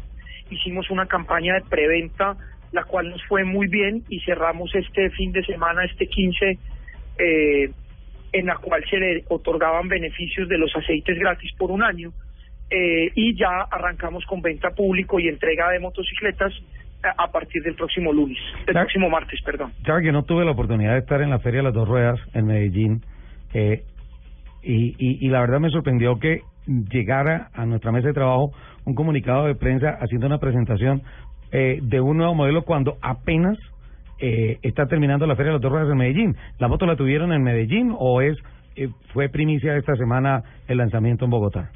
hicimos una campaña de preventa la cual nos fue muy bien y cerramos este fin de semana, este 15, eh, en la cual se le otorgaban beneficios de los aceites gratis por un año. Eh, y ya arrancamos con venta público y entrega de motocicletas a, a partir del próximo lunes, del Claro. próximo martes, perdón. Sabe que no tuve la oportunidad de estar en la Feria de las Dos Ruedas en Medellín eh, y, y, y la verdad me sorprendió que llegara a nuestra mesa de trabajo un comunicado de prensa haciendo una presentación eh, de un nuevo modelo cuando apenas eh, está terminando la Feria de las Dos Ruedas en Medellín. ¿La moto la tuvieron en Medellín o es eh, fue primicia esta semana el lanzamiento en Bogotá?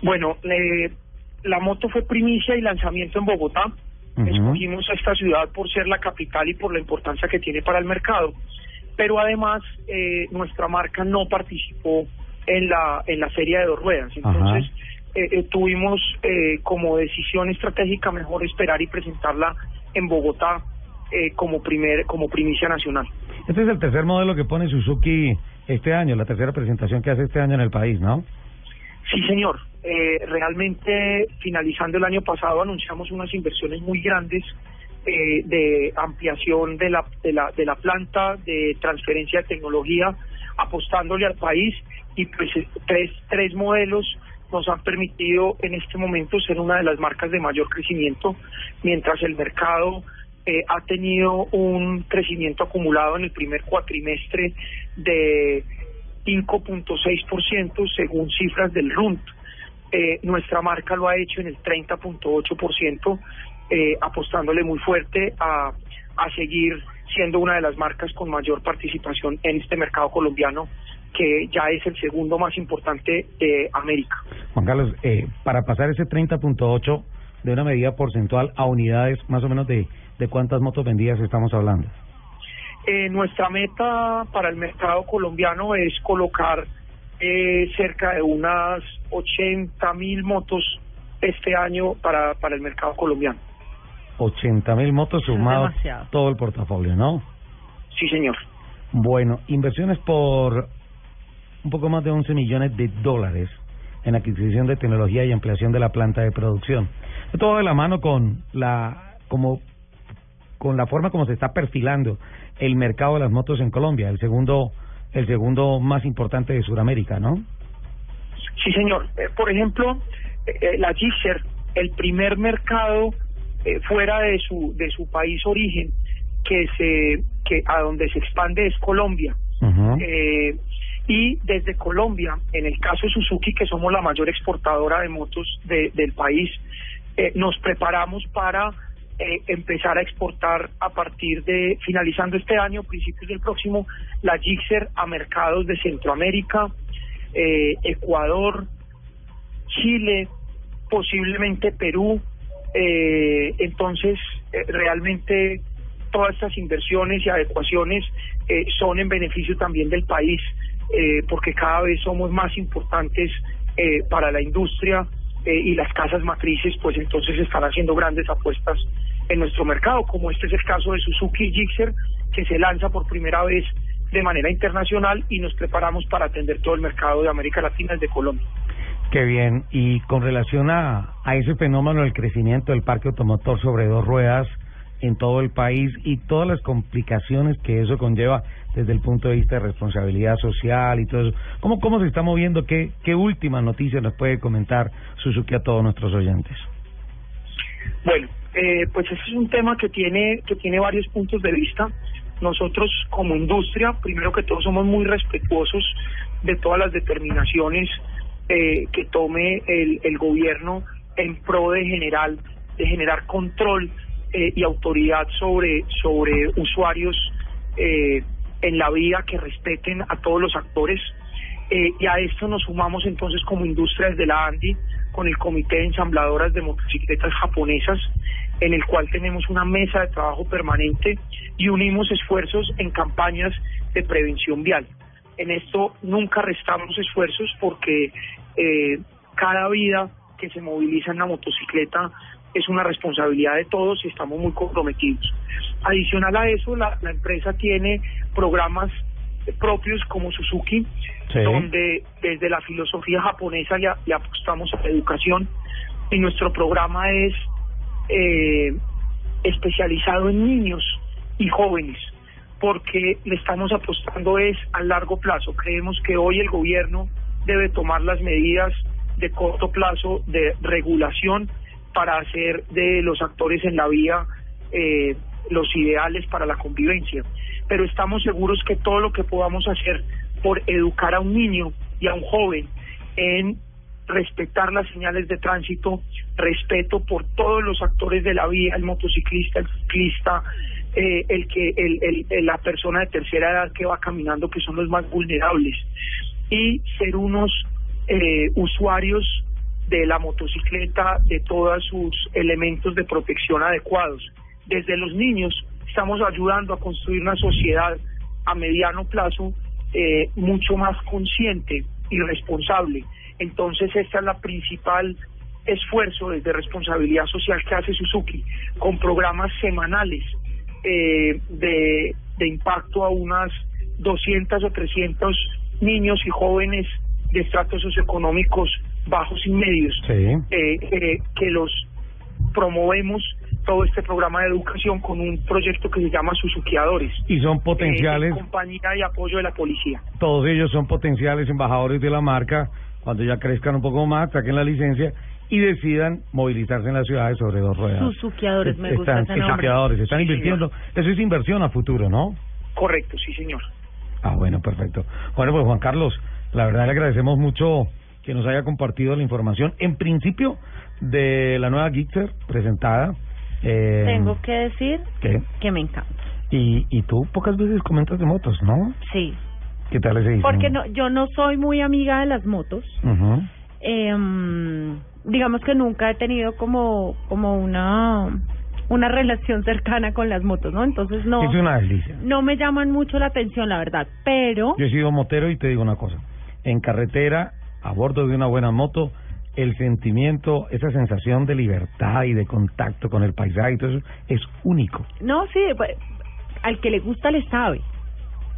Bueno, eh, la moto fue primicia y lanzamiento en Bogotá. Escogimos a esta ciudad por ser la capital y por la importancia que tiene para el mercado. Pero además, eh, nuestra marca no participó en la, en la Feria de Dos Ruedas. Entonces, eh, tuvimos eh, como decisión estratégica mejor esperar y presentarla en Bogotá eh, como, primer, como primicia nacional. Este es el tercer modelo que pone Suzuki este año, la tercera presentación que hace este año en el país, ¿no? Sí, señor. Eh, realmente, finalizando el año pasado, anunciamos unas inversiones muy grandes eh, de ampliación de la, de, la, de la planta, de transferencia de tecnología, apostándole al país y pues eh, tres, tres modelos nos han permitido en este momento ser una de las marcas de mayor crecimiento, mientras el mercado eh, ha tenido un crecimiento acumulado en el primer cuatrimestre de 5.6% según cifras del RUNT. Eh, nuestra marca lo ha hecho en el 30.8%, eh, apostándole muy fuerte a, a seguir siendo una de las marcas con mayor participación en este mercado colombiano, que ya es el segundo más importante de América. Juan Carlos, eh, para pasar ese 30.8 de una medida porcentual a unidades, más o menos de, de cuántas motos vendidas estamos hablando. Eh, nuestra meta para el mercado colombiano es colocar eh, cerca de unas 80 mil motos este año para, para el mercado colombiano. 80 mil motos sumados todo el portafolio, ¿no? Sí, señor. Bueno, inversiones por un poco más de 11 millones de dólares en adquisición de tecnología y ampliación de la planta de producción. Todo de la mano con la como con la forma como se está perfilando el mercado de las motos en Colombia, el segundo el segundo más importante de Sudamérica, ¿no? Sí, señor. Eh, por ejemplo, eh, eh, la Gixxer, el primer mercado eh, fuera de su de su país origen que se que a donde se expande es Colombia. Eh, y desde Colombia, en el caso de Suzuki, que somos la mayor exportadora de motos de- del país, eh, nos preparamos para eh, empezar a exportar a partir de, finalizando este año, principios del próximo, la Gixxer a mercados de Centroamérica, eh, Ecuador, Chile, posiblemente Perú. Entonces, realmente todas estas inversiones y adecuaciones son en beneficio también del país, eh, porque cada vez somos más importantes eh, para la industria eh, y las casas matrices, pues entonces están haciendo grandes apuestas en nuestro mercado, como este es el caso de Suzuki y Gixxer, que se lanza por primera vez de manera internacional y nos preparamos para atender todo el mercado de América Latina desde Colombia. Qué bien. Y con relación a, a ese fenómeno del crecimiento del parque automotor sobre dos ruedas en todo el país y todas las complicaciones que eso conlleva desde el punto de vista de responsabilidad social y todo eso, ¿cómo, cómo se está moviendo? ¿Qué, qué última noticia nos puede comentar Suzuki a todos nuestros oyentes? Bueno, eh, pues ese es un tema que tiene que tiene varios puntos de vista. Nosotros como industria, primero que todo, somos muy respetuosos de todas las determinaciones eh, que tome el, el gobierno en pro de general de generar control eh, y autoridad sobre sobre usuarios eh, en la vía que respeten a todos los actores eh, y a esto nos sumamos entonces como industria desde la ANDI con el Comité de Ensambladoras de Motocicletas Japonesas, en el cual tenemos una mesa de trabajo permanente y unimos esfuerzos en campañas de prevención vial. En esto nunca restamos esfuerzos porque eh, cada vida que se moviliza en la motocicleta es una responsabilidad de todos y estamos muy comprometidos. Adicional a eso, la, la empresa tiene programas propios como Suzuki, Sí. donde desde la filosofía japonesa ya, ya apostamos a la educación y nuestro programa es eh, especializado en niños y jóvenes, porque le estamos apostando es a largo plazo. Creemos que hoy el gobierno debe tomar las medidas de corto plazo de regulación para hacer de los actores en la vía eh, los ideales para la convivencia. Pero estamos seguros que todo lo que podamos hacer por educar a un niño y a un joven en respetar las señales de tránsito, respeto por todos los actores de la vía, el motociclista, el ciclista, eh, el que el, la persona de tercera edad que va caminando, que son los más vulnerables, y ser unos eh, usuarios de la motocicleta, de todos sus elementos de protección adecuados. Desde los niños estamos ayudando a construir una sociedad a mediano plazo eh, mucho más consciente y responsable. Entonces esta es la principal esfuerzo desde responsabilidad social que hace Suzuki con programas semanales eh, de, de impacto a unas 200 o 300 niños y jóvenes de estratos socioeconómicos bajos y medios Sí. eh, eh, que los promovemos todo este programa de educación con un proyecto que se llama Suzukiadores. Y son potenciales, Eh, en compañía y apoyo de la policía. todos ellos son potenciales embajadores de la marca cuando ya crezcan un poco más, saquen la licencia y decidan movilizarse en las ciudades sobre dos ruedas. Suzukiadores, me gusta están, ese están Sí, invirtiendo. Eso es inversión a futuro, ¿no? Correcto, sí, señor. Ah, bueno, perfecto. Bueno, pues Juan Carlos, la verdad le agradecemos mucho que nos haya compartido la información, en principio, de la nueva Gixxer presentada. Eh, Tengo que decir ¿qué? que me encanta. Y, y tú pocas veces comentas de motos, ¿no? Sí. ¿Qué tal ese diseño? Porque no, yo no soy muy amiga de las motos. Em, digamos que nunca he tenido como como una una relación cercana con las motos, ¿no? Entonces no Es una delicia. no me llaman mucho la atención, la verdad. Pero Yo he sido motero y te digo una cosa. En carretera, a bordo de una buena moto, el sentimiento, esa sensación de libertad y de contacto con el paisaje y todo eso es único. no, sí, pues, al que le gusta le sabe.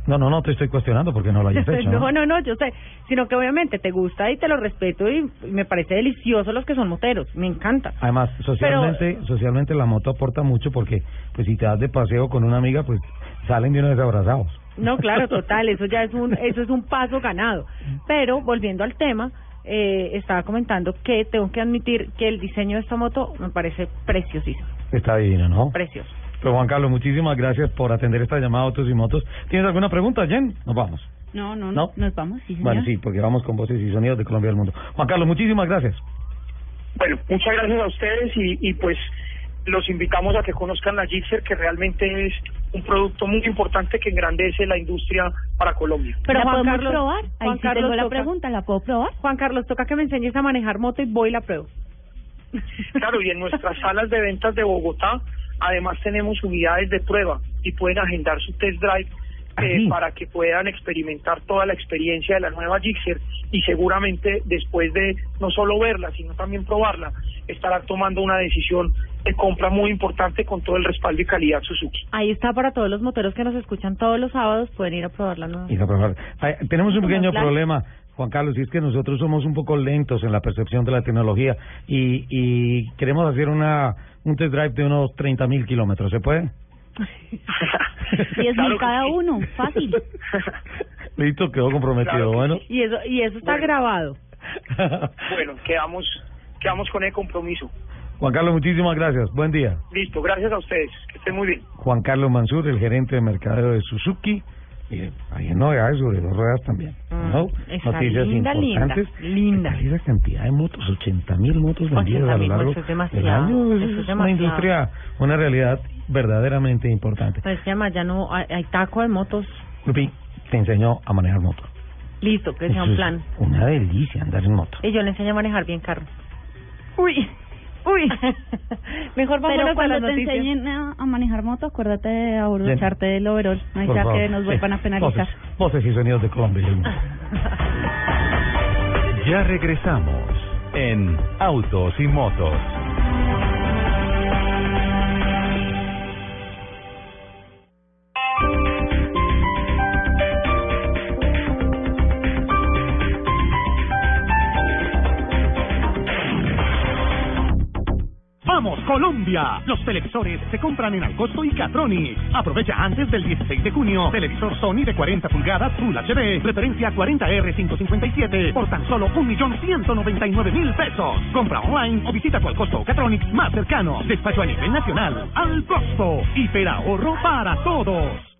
No, no, no te estoy cuestionando porque no lo hayas hecho. no, no, no, yo sé, sino que obviamente te gusta y te lo respeto y me parece delicioso los que son moteros, me encanta. Además, socialmente, socialmente la moto aporta mucho porque, pues, si te das de paseo con una amiga, pues, salen de una vez abrazados. No, claro, total, eso ya es un eso es un paso ganado. Pero volviendo al tema, eh, estaba comentando que tengo que admitir que el diseño de esta moto me parece preciosísimo, Está divino, ¿no? precioso. Pues, Juan Carlos, muchísimas gracias por atender esta llamada a Autos y Motos. ¿Tienes alguna pregunta, Jen? Nos vamos. No, no, ¿No? nos vamos, sí, señor. Bueno, sí, porque vamos con voces y sonidos de Colombia y del mundo. Juan Carlos, muchísimas gracias. Bueno, muchas gracias a ustedes y, y pues los invitamos a que conozcan la Gixxer, que realmente es un producto muy importante que engrandece la industria para Colombia. Pero ¿La Juan podemos Carlos, probar? Ahí Juan sí Carlos tengo la toca- pregunta, ¿la puedo probar? Juan Carlos, toca que me enseñes a manejar moto y voy y la pruebo. Claro, y en nuestras salas de ventas de Bogotá, además tenemos unidades de prueba y pueden agendar su test drive eh, para que puedan experimentar toda la experiencia de la nueva Gixxer y seguramente después de no solo verla, sino también probarla, estarán tomando una decisión de compra muy importante con todo el respaldo y calidad Suzuki. Ahí está para todos los moteros que nos escuchan todos los sábados, pueden ir a probarla. ¿no? Por favor. Ay, tenemos un pequeño plan. problema, Juan Carlos, y es que nosotros somos un poco lentos en la percepción de la tecnología y, y queremos hacer una un test drive de unos 30 mil kilómetros. ¿Se puede? Diez mil cada uno, fácil. Listo, quedó comprometido. Bueno, Y eso y eso está grabado. Bueno, quedamos, quedamos con el compromiso. Juan Carlos, muchísimas gracias. Buen día. Listo, gracias a ustedes, que estén muy bien. Juan Carlos Mansur, el gerente de mercadeo de Suzuki. Y hay novedades sobre dos ruedas también. ¿no? Mm, está Noticias linda, importantes. linda, ¿Qué tal esa cantidad de motos? 80 mil motos vendidas a lo 80.000 largo motos es demasiado, del año. eso es Es, una industria, una realidad verdaderamente importante. Pues se llama, ya no hay, hay taco de motos. Lupi, te enseñó a manejar moto. Listo, que sea Eso un es plan. Una delicia andar en moto. Y yo le enseño a manejar bien carro. Uy, uy. Mejor vámonos Pero a cuando las te noticias. enseñen a, a manejar moto, acuérdate de abrocharte el overol. Sea favor. que nos vuelvan a penalizar. Voces, voces y sonidos de Colombia. Ya regresamos en Autos y Motos. Vamos Colombia! Los televisores se compran en Alcosto y Catronics. Aprovecha antes del 16 de junio. Televisor Sony de 40 pulgadas Full HD, referencia 40R557 por tan solo 1.199.000 pesos. Compra online o visita tu Alcosto o Catronics más cercano. Despacho a nivel nacional. Al costo. Hiperahorro para todos.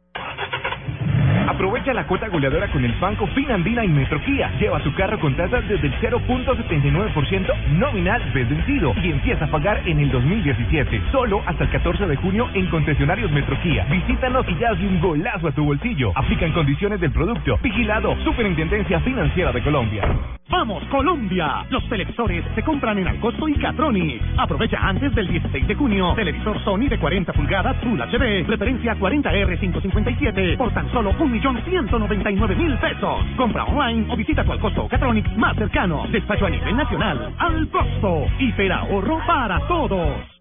Aprovecha la cuota goleadora con el Banco Finandina y Metroquía. Lleva tu carro con tasas desde el 0.79% nominal vez vencido y empieza a pagar en el 2017. Solo hasta el 14 de junio en concesionarios Metroquía. Visítanos y hazle un golazo a tu bolsillo. Aplican condiciones del producto. Vigilado. Superintendencia Financiera de Colombia. ¡Vamos, Colombia! Los televisores se compran en Alcosto y Catronics. Aprovecha antes del 16 de junio. Televisor Sony de 40 pulgadas Full HD, referencia 40R557 por tan solo 1.199.000 pesos. Compra online o visita tu Alcosto o Catronics más cercano. Despacho a nivel nacional. Al costo. Hiperahorro para todos.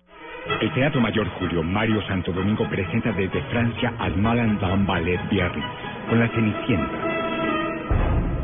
El Teatro Mayor Julio Mario Santo Domingo presenta desde Francia al Malandam Ballet Biarritz con la Cenicienta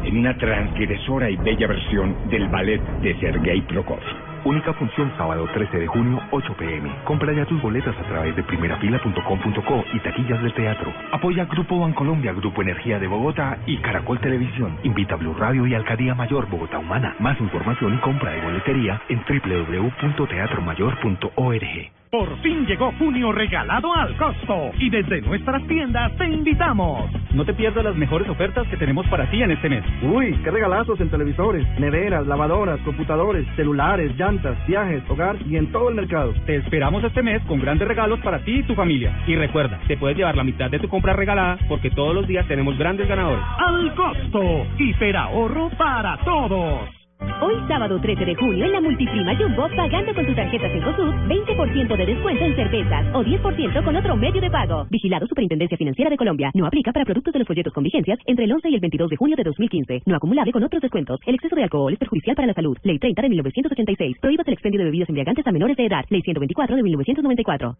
en una transgresora y bella versión del ballet de Sergei Prokofiev. Única función sábado 13 de junio, 8 pm. Compra ya tus boletas a través de primerafila.com.co y taquillas del teatro. Apoya Grupo Bancolombia, Grupo Energía de Bogotá y Caracol Televisión. Invita a Blue Radio y Alcaldía Mayor Bogotá Humana. Más información y compra de boletería en www.teatromayor.org. Por fin llegó junio regalado al costo y desde nuestras tiendas te invitamos. No te pierdas las mejores ofertas que tenemos para ti en este mes. Uy, qué regalazos en televisores, neveras, lavadoras, computadores, celulares, llantas, viajes, hogar y en todo el mercado. Te esperamos este mes con grandes regalos para ti y tu familia. Y recuerda, te puedes llevar la mitad de tu compra regalada porque todos los días tenemos grandes ganadores. Al costo, hiperahorro para todos. Hoy sábado 13 de junio en la Multiprima Jumbo, pagando con tu tarjeta Cencosud, 20% de descuento en cervezas o 10% con otro medio de pago. Vigilado Superintendencia Financiera de Colombia. No aplica para productos de los folletos con vigencias entre el 11 y el 22 de junio de 2015. No acumulable con otros descuentos. El exceso de alcohol es perjudicial para la salud. Ley 30 de 1986. Prohíbe el expendio de bebidas embriagantes a menores de edad. Ley 124 de 1994.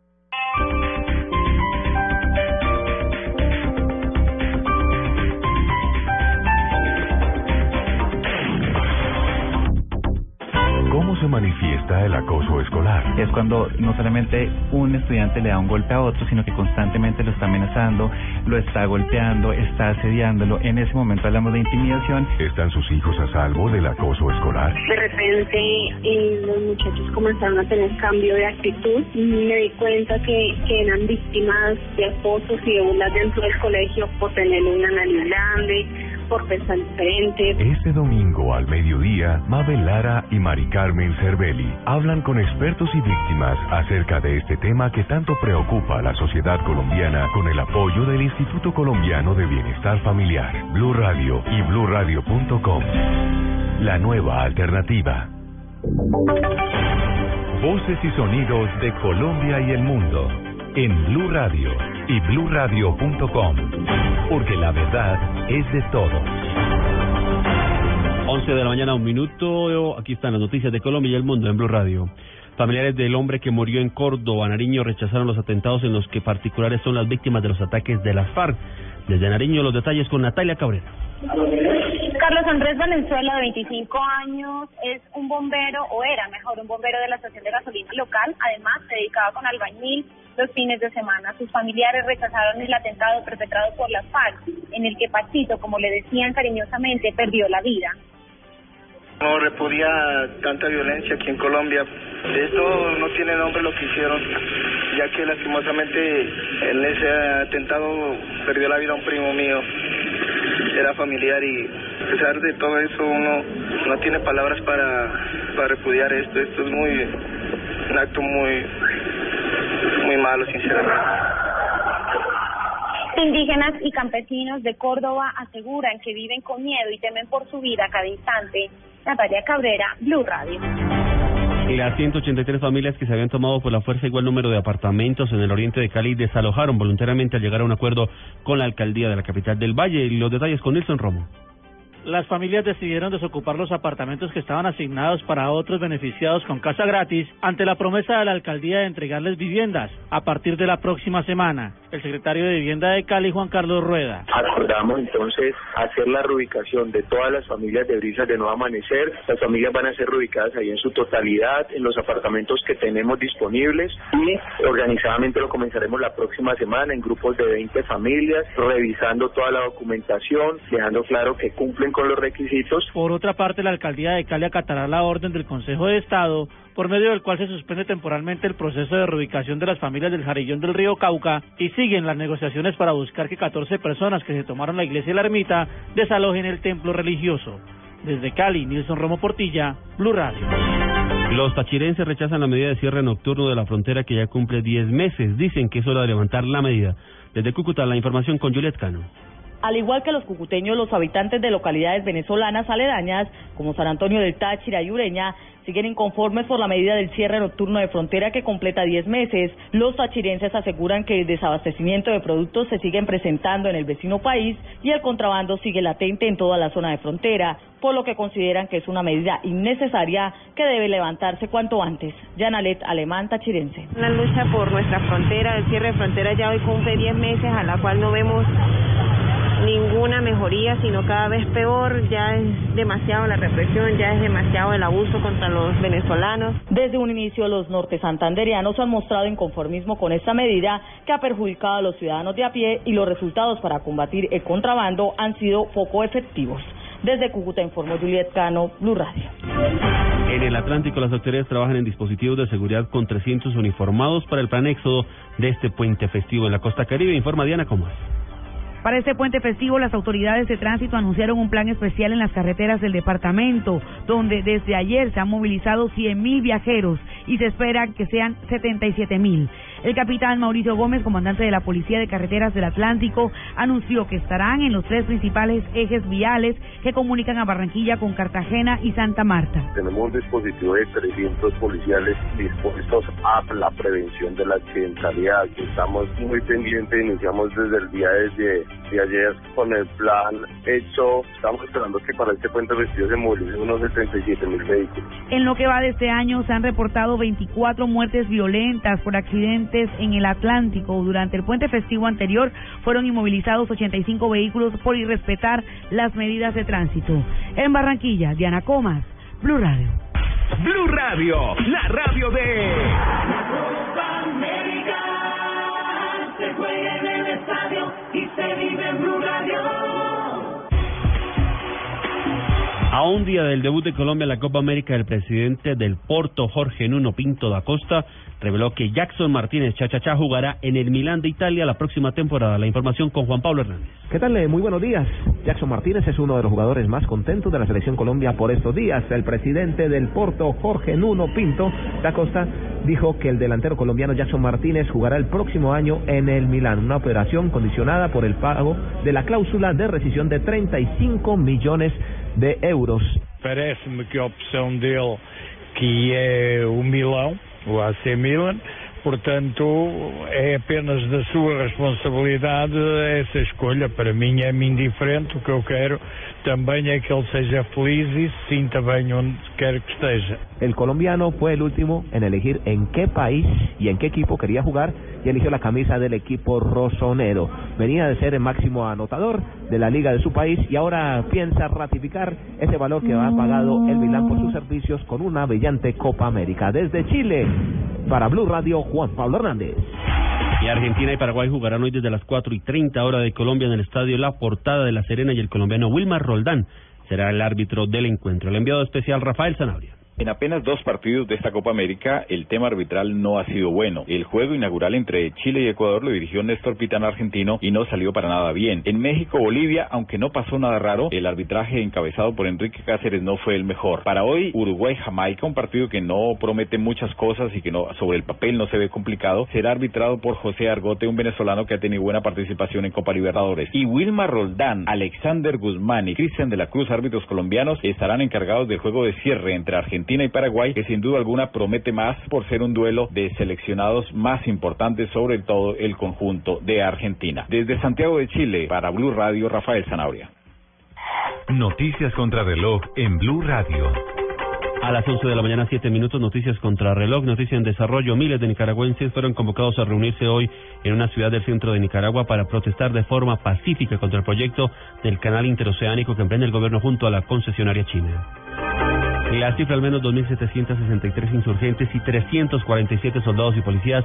¿Cómo se manifiesta el acoso escolar? Es cuando no solamente un estudiante le da un golpe a otro, sino que constantemente lo está amenazando, lo está golpeando, está asediándolo. En ese momento hablamos de intimidación. ¿Están sus hijos a salvo del acoso escolar? De repente eh, los muchachos comenzaron a tener cambio de actitud me di cuenta que, que eran víctimas de acosos y de burlas dentro del colegio por tener una nariz grande, Este domingo al mediodía, Mabel Lara y Mari Carmen Cervelli hablan con expertos y víctimas acerca de este tema que tanto preocupa a la sociedad colombiana con el apoyo del Instituto Colombiano de Bienestar Familiar, Blue Radio y bluradio.com. La nueva alternativa. Voces y sonidos de Colombia y el mundo en Blue Radio y bluradio.com, porque la verdad es de todos. 11 de la mañana, un minuto. Aquí están las noticias de Colombia y el mundo en Blue Radio. Familiares del hombre que murió en Córdoba, Nariño, rechazaron los atentados en los que particulares son las víctimas de los ataques de las FARC. Desde Nariño, los detalles con Natalia Cabrera. Carlos Andrés Valenzuela, de 25 años, es un bombero, o era mejor, un bombero de la estación de gasolina local. Además, se dedicaba con albañil los fines de semana. Sus familiares rechazaron el atentado perpetrado por las FARC, en el que Pachito, como le decían cariñosamente, perdió la vida. No repudia tanta violencia aquí en Colombia. Esto no tiene nombre lo que hicieron, ya que lastimosamente en ese atentado perdió la vida un primo mío. Era familiar y a pesar de todo eso uno no tiene palabras para, para repudiar esto. Esto es muy un acto muy muy malo, sinceramente. Indígenas y campesinos de Córdoba aseguran que viven con miedo y temen por su vida a cada instante. Natalia Cabrera, Blue Radio. Las 183 familias que se habían tomado por la fuerza igual número de apartamentos en el oriente de Cali desalojaron voluntariamente al llegar a un acuerdo con la alcaldía de la capital del Valle. Y los detalles con Nelson Romo. Las familias decidieron desocupar los apartamentos que estaban asignados para otros beneficiados con casa gratis ante la promesa de la alcaldía de entregarles viviendas a partir de la próxima semana. el secretario de Vivienda de Cali, Juan Carlos Rueda. Acordamos entonces hacer la reubicación de todas las familias de Brisas de Nuevo Amanecer. Las familias van a ser reubicadas ahí en su totalidad, en los apartamentos que tenemos disponibles y organizadamente lo comenzaremos la próxima semana en grupos de 20 familias, revisando toda la documentación, dejando claro que cumplen con los requisitos. Por otra parte, la alcaldía de Cali acatará la orden del Consejo de Estado por medio del cual se suspende temporalmente el proceso de reubicación de las familias del Jarillón del Río Cauca y siguen las negociaciones para buscar que 14 personas que se tomaron la iglesia y la ermita desalojen el templo religioso. Desde Cali, Nilson Romo Portilla, Blue Radio. Los tachirenses rechazan la medida de cierre nocturno de la frontera que ya cumple 10 meses. Dicen que es hora de levantar la medida. Desde Cúcuta, la información con Juliet Cano. Al igual que los cucuteños, los habitantes de localidades venezolanas aledañas, como San Antonio del Táchira y Ureña, siguen inconformes por la medida del cierre nocturno de frontera que completa 10 meses. Los tachirenses aseguran que el desabastecimiento de productos se siguen presentando en el vecino país y el contrabando sigue latente en toda la zona de frontera, por lo que consideran que es una medida innecesaria que debe levantarse cuanto antes. Yanalet Alemán, tachirense. Una lucha por nuestra frontera, el cierre de frontera ya hoy cumple 10 meses, a la cual no vemos ninguna mejoría, sino cada vez peor. Ya es demasiado la represión, ya es demasiado el abuso contra los venezolanos. Desde un inicio, los norte santanderianos han mostrado inconformismo con esta medida que ha perjudicado a los ciudadanos de a pie y los resultados para combatir el contrabando han sido poco efectivos. Desde Cúcuta informó Juliet Cano, Blue Radio. En el Atlántico, las autoridades trabajan en dispositivos de seguridad con 300 uniformados para el plan éxodo de este puente festivo en la costa caribe. Informa Diana Comas. Para este puente festivo, las autoridades de tránsito anunciaron un plan especial en las carreteras del departamento, donde desde ayer se han movilizado 100.000 viajeros y se espera que sean 77.000. El capitán Mauricio Gómez, comandante de la Policía de Carreteras del Atlántico, anunció que estarán en los tres principales ejes viales que comunican a Barranquilla con Cartagena y Santa Marta. Tenemos un dispositivo de 300 policiales dispuestos a la prevención de la accidentalidad. Estamos muy pendientes, iniciamos desde el día de, de ayer con el plan hecho. Estamos esperando que para este puente festivo se movilicen unos 77 mil vehículos. En lo que va de este año se han reportado 24 muertes violentas por accidentes en el Atlántico. Durante el puente festivo anterior fueron inmovilizados 85 vehículos por irrespetar las medidas de tránsito. En Barranquilla, Diana Comas, Blue Radio. Blue Radio, la radio de... Se juega en el estadio y se vive en Blue Radio. A un día del debut de Colombia en la Copa América, el presidente del Porto, Jorge Nuno Pinto da Costa, reveló que Jackson Martínez Chachachá jugará en el Milán de Italia la próxima temporada. La información con Juan Pablo Hernández. ¿Qué tal? Eh, Muy buenos días. Jackson Martínez es uno de los jugadores más contentos de la selección Colombia por estos días. El presidente del Porto, Jorge Nuno Pinto da Costa, dijo que el delantero colombiano Jackson Martínez jugará el próximo año en el Milán, una operación condicionada por el pago de la cláusula de rescisión de 35 millones de euros. Parece-me que a opção dele, que é o Milão, o AC Milan, portanto, é apenas da sua responsabilidade essa escolha. Para mim é-me indiferente, o que eu quero também é que ele seja feliz e se sinta bem onde quer que esteja. El colombiano fue el último en elegir en qué país y en qué equipo quería jugar y eligió la camisa del equipo rosonero. Venía de ser el máximo anotador de la liga de su país y ahora piensa ratificar ese valor que ha pagado el Milán por sus servicios con una brillante Copa América. Desde Chile, para Blue Radio, Juan Pablo Hernández. Y Argentina y Paraguay jugarán hoy desde las 4 y 30 hora de Colombia en el estadio La Portada de La Serena y el colombiano Wilmar Roldán será el árbitro del encuentro. El enviado especial Rafael Zanabria. En apenas dos partidos de esta Copa América, el tema arbitral no ha sido bueno. El juego inaugural entre Chile y Ecuador lo dirigió Néstor Pitán argentino y no salió para nada bien. En México, Bolivia, aunque no pasó nada raro, el arbitraje encabezado por Enrique Cáceres no fue el mejor. Para hoy, Uruguay-Jamaica, un partido que no promete muchas cosas y que no sobre el papel no se ve complicado, será arbitrado por José Argote, un venezolano que ha tenido buena participación en Copa Libertadores. Y Wilmar Roldán, Alexander Guzmán y Cristian de la Cruz, árbitros colombianos, estarán encargados del juego de cierre entre Argentina y Paraguay, que sin duda alguna promete más por ser un duelo de seleccionados más importantes, sobre todo el conjunto de Argentina. Desde Santiago de Chile, para Blue Radio, Rafael Zanabria. Noticias contra reloj en Blue Radio. A las 11 de la mañana, 7 minutos, noticias contra reloj, noticia en desarrollo. Miles de nicaragüenses fueron convocados a reunirse hoy en una ciudad del centro de Nicaragua para protestar de forma pacífica contra el proyecto del canal interoceánico que emprende el gobierno junto a la concesionaria china. La cifra al menos 2.763 insurgentes y 347 soldados y policías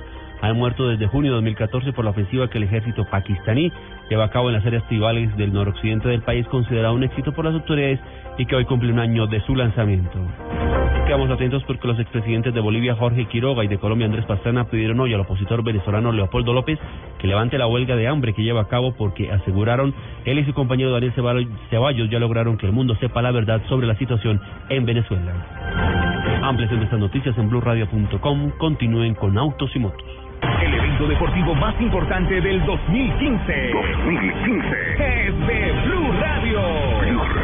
han muerto desde junio de 2014 por la ofensiva que el ejército pakistaní lleva a cabo en las áreas tribales del noroccidente del país, considerado un éxito por las autoridades y que hoy cumple un año de su lanzamiento. Quedamos atentos porque los expresidentes de Bolivia, Jorge Quiroga, y de Colombia, Andrés Pastrana, pidieron hoy al opositor venezolano Leopoldo López que levante la huelga de hambre que lleva a cabo porque aseguraron él y su compañero Daniel Ceballos ya lograron que el mundo sepa la verdad sobre la situación en Venezuela. Amplias de estas noticias en blueradio.com. Continúen con Autos y Motos. El evento deportivo más importante del 2015. 2015. Es de Blue Radio. Blue Radio.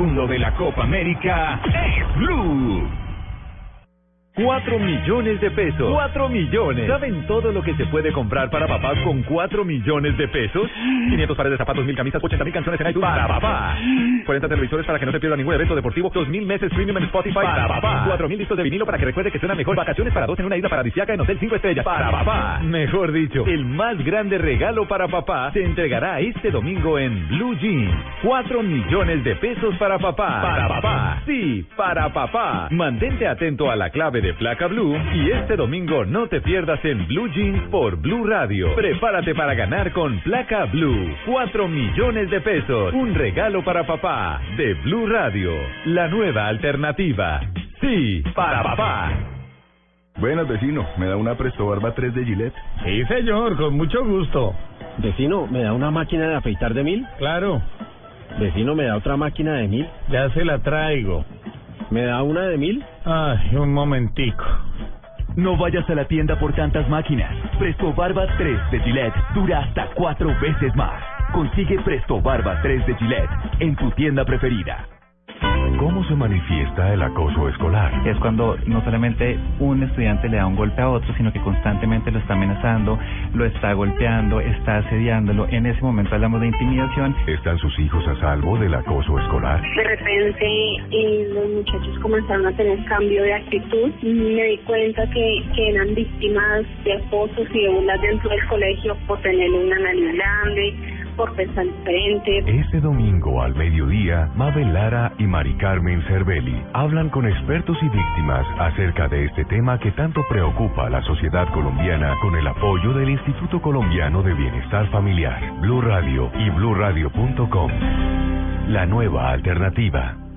de la Copa América es Blue. 4 millones de pesos. 4 millones. ¿Saben todo lo que se puede comprar para papá con 4 millones de pesos? 500 pares de zapatos, 1000 camisas, 80 mil canciones en iTunes para papá. 40 televisores para que no se pierda ningún evento deportivo, 2000 meses premium en Spotify para papá. 4000 discos de vinilo para que recuerde que suena mejor. Vacaciones para dos en una isla paradisíaca en Hotel 5 estrellas para papá. Mejor dicho, el más grande regalo para papá se entregará este domingo en Blue Jeans. 4 millones de pesos para papá. Para papá. Sí, para papá. Mantente atento a la clave de placa Blue y este domingo no te pierdas en Blue Jeans por Blue Radio. Prepárate para ganar con placa Blue. 4 millones de pesos. Un regalo para papá de Blue Radio. La nueva alternativa. Sí, para papá. Buenas, vecino. ¿Me da una Presto Barba 3 de Gillette? Sí, señor, con mucho gusto. Vecino, ¿me da una máquina de afeitar de mil? Claro, Vecino, ¿me da otra máquina de mil? ya se la traigo. ¿Me da una de mil? Ay, un momentico. No vayas a la tienda por tantas máquinas. Presto Barba 3 de Gillette dura hasta cuatro veces más. Consigue Presto Barba 3 de Gillette en tu tienda preferida. ¿Cómo se manifiesta el acoso escolar? Es cuando no solamente un estudiante le da un golpe a otro, sino que constantemente lo está amenazando, lo está golpeando, está asediándolo. En ese momento hablamos de intimidación. ¿Están sus hijos a salvo del acoso escolar? De repente eh, los muchachos comenzaron a tener cambio de actitud. Me di cuenta que, que eran víctimas de acosos y de burlas dentro del colegio por tener una nariz grande, Este domingo al mediodía, Mabel Lara y Mari Carmen Cervelli hablan con expertos y víctimas acerca de este tema que tanto preocupa a la sociedad colombiana con el apoyo del Instituto Colombiano de Bienestar Familiar, Blue Radio y bluradio.com. La nueva alternativa.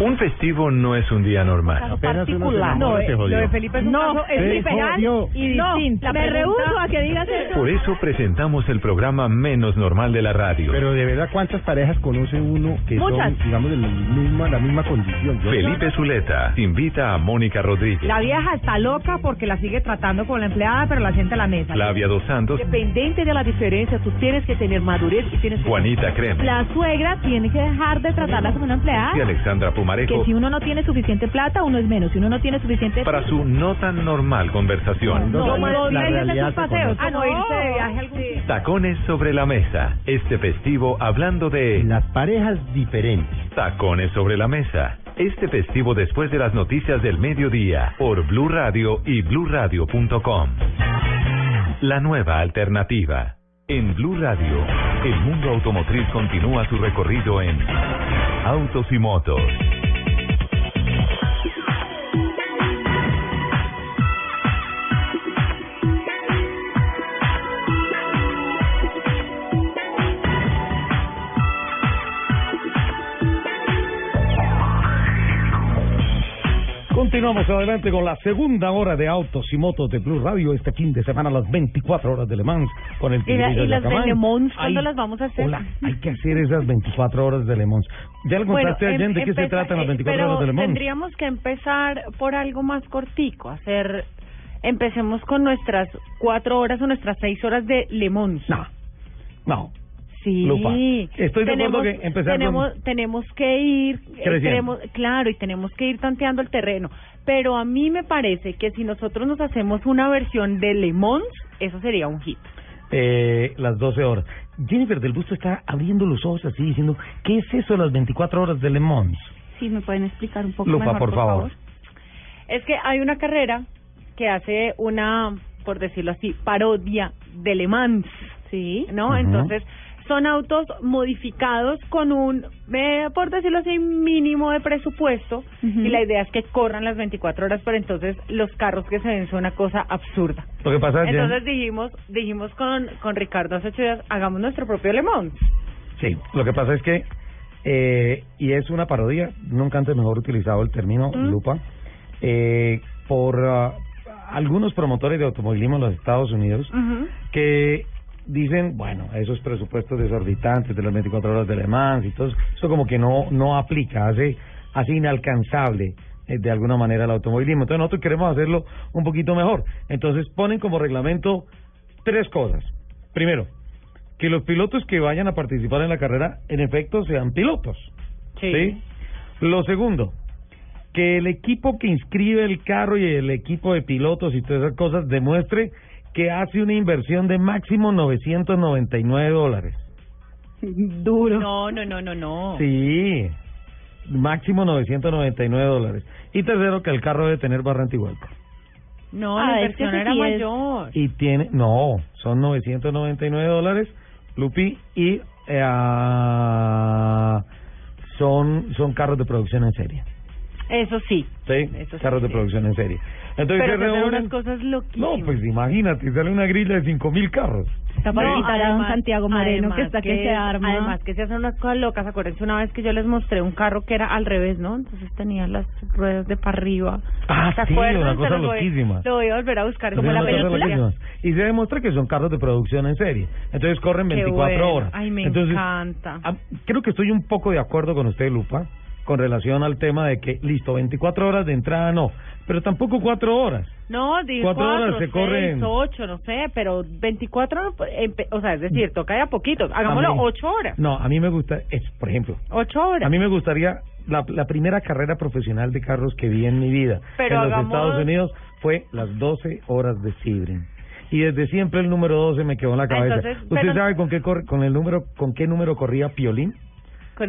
Un festivo no es un día normal. particular. No, eh, lo de Felipe es un No, caso especial jodió. y No, distinto. me rehuso a que digas eso. Por eso presentamos el programa menos normal de la radio. Pero de verdad, ¿cuántas parejas conoce uno que Muchas. son, digamos, de la misma, la misma condición? Yo- Felipe Zuleta invita a Mónica Rodríguez, La vieja está loca porque la sigue tratando con la empleada, pero la sienta a la mesa. Flavia Dos Santos, Independiente de la diferencia, tú tienes que tener madurez y tienes que... Juanita Creme La suegra tiene que dejar de tratarla como una empleada. y Alexandra Que si uno no tiene suficiente plata, uno es menos. Si uno no tiene suficiente... para su no tan normal conversación. No, no, no. Ah. Tacones sobre la mesa. Este festivo hablando de Las parejas diferentes. Tacones sobre la mesa. Este festivo después de las noticias del mediodía por Blue Radio y bluradio.com. La nueva alternativa. En Blue Radio, el mundo automotriz continúa su recorrido en Autos y Motos. Continuamos adelante con la segunda hora de autos y motos de Blue Radio este fin de semana, las 24 horas de Le Mans con el ¿Y, la- Tigrillo y las de. Le Mans, cuándo las vamos a hacer? Hola, hay que hacer esas 24 horas de Le Mans. ¿Ya le contaste a em- Jen de qué se tratan las eh, 24 pero horas de Le Mans? tendríamos que empezar por algo más cortico, hacer... Empecemos con nuestras cuatro horas o nuestras seis horas de Le Mans. No, no. Sí, Lupa, estoy de acuerdo que empezar con- tenemos, tenemos que ir, eh, tenemos, claro, y tenemos que ir tanteando el terreno. Pero a mí me parece que si nosotros nos hacemos una versión de Le Mans, eso sería un hit. Eh, las 12 horas. Jennifer del Busto está abriendo los ojos así diciendo, ¿qué es eso de las 24 horas de Le Mans? Sí, me pueden explicar un poco Lupa, mejor, por favor. Es que hay una carrera que hace una, por decirlo así, parodia de Le Mans, ¿sí? ¿No? Entonces, son autos modificados con un, eh, por decirlo así, mínimo de presupuesto y la idea es que corran las 24 horas, pero entonces los carros que se ven son una cosa absurda. Lo que pasa, Entonces dijimos, dijimos con, con Ricardo hace ocho días, hagamos nuestro propio Le Mans. Sí, lo que pasa es que, eh, y es una parodia, nunca antes mejor utilizado el término lupa, eh, por ah, algunos promotores de automovilismo en los Estados Unidos que dicen, bueno, esos presupuestos desorbitantes de las 24 horas de Le Mans y todo eso, como que no, no aplica, hace, hace inalcanzable eh, de alguna manera el automovilismo. Entonces nosotros queremos hacerlo un poquito mejor. Entonces ponen como reglamento tres cosas. Primero, que los pilotos que vayan a participar en la carrera, en efecto, sean pilotos. Sí. Lo segundo, que el equipo que inscribe el carro y el equipo de pilotos y todas esas cosas demuestre que hace una inversión de máximo 999 dólares. Duro. No, no, no, no, no. Sí, máximo 999 dólares. Y tercero, que el carro debe tener barra antivuelco. No, Ah, la es que inversión era sí mayor. Y tiene, no, son 999 dólares, Lupi, y eh, ah, son, son carros de producción en serie. Eso sí. ¿Sí? Eso sí, carros de sí. producción en serie. Entonces Pero se se hacen reúnen. unas cosas loquísimas. No, pues imagínate, sale una grilla de 5000 carros. Está para No, a don Santiago Moreno, que está que se arma. Además que se hacen unas cosas locas. Acuérdense una vez que yo les mostré un carro que era al revés, ¿no? Entonces tenía las ruedas de para arriba. Ah, ¿Se sí, acuerdan? una cosa loquísima. Lo voy a volver a buscar. Como la película. Y se demuestra que son carros de producción en serie. Entonces corren Qué 24 bueno. horas. Ay, me Entonces, encanta. creo que estoy un poco de acuerdo con usted, Lupa, con relación al tema de que, listo, 24 horas de entrada no, pero tampoco 4 horas. No, digo Cuatro cuatro, horas se seis, corren. ocho, no sé, pero 24, no, pues, empe- o sea, es decir, toca de a poquitos. Hagámoslo A mí- ocho horas. No, a mí me gusta, es, por ejemplo, Ocho horas. a mí me gustaría, la, la primera carrera profesional de carros que vi en mi vida Pero en los Estados Unidos fue las 12 horas de Sebring. Y desde siempre el número 12 me quedó en la cabeza. Entonces, ¿Usted pero- sabe con qué corre, con el número, con qué número corría Piolín?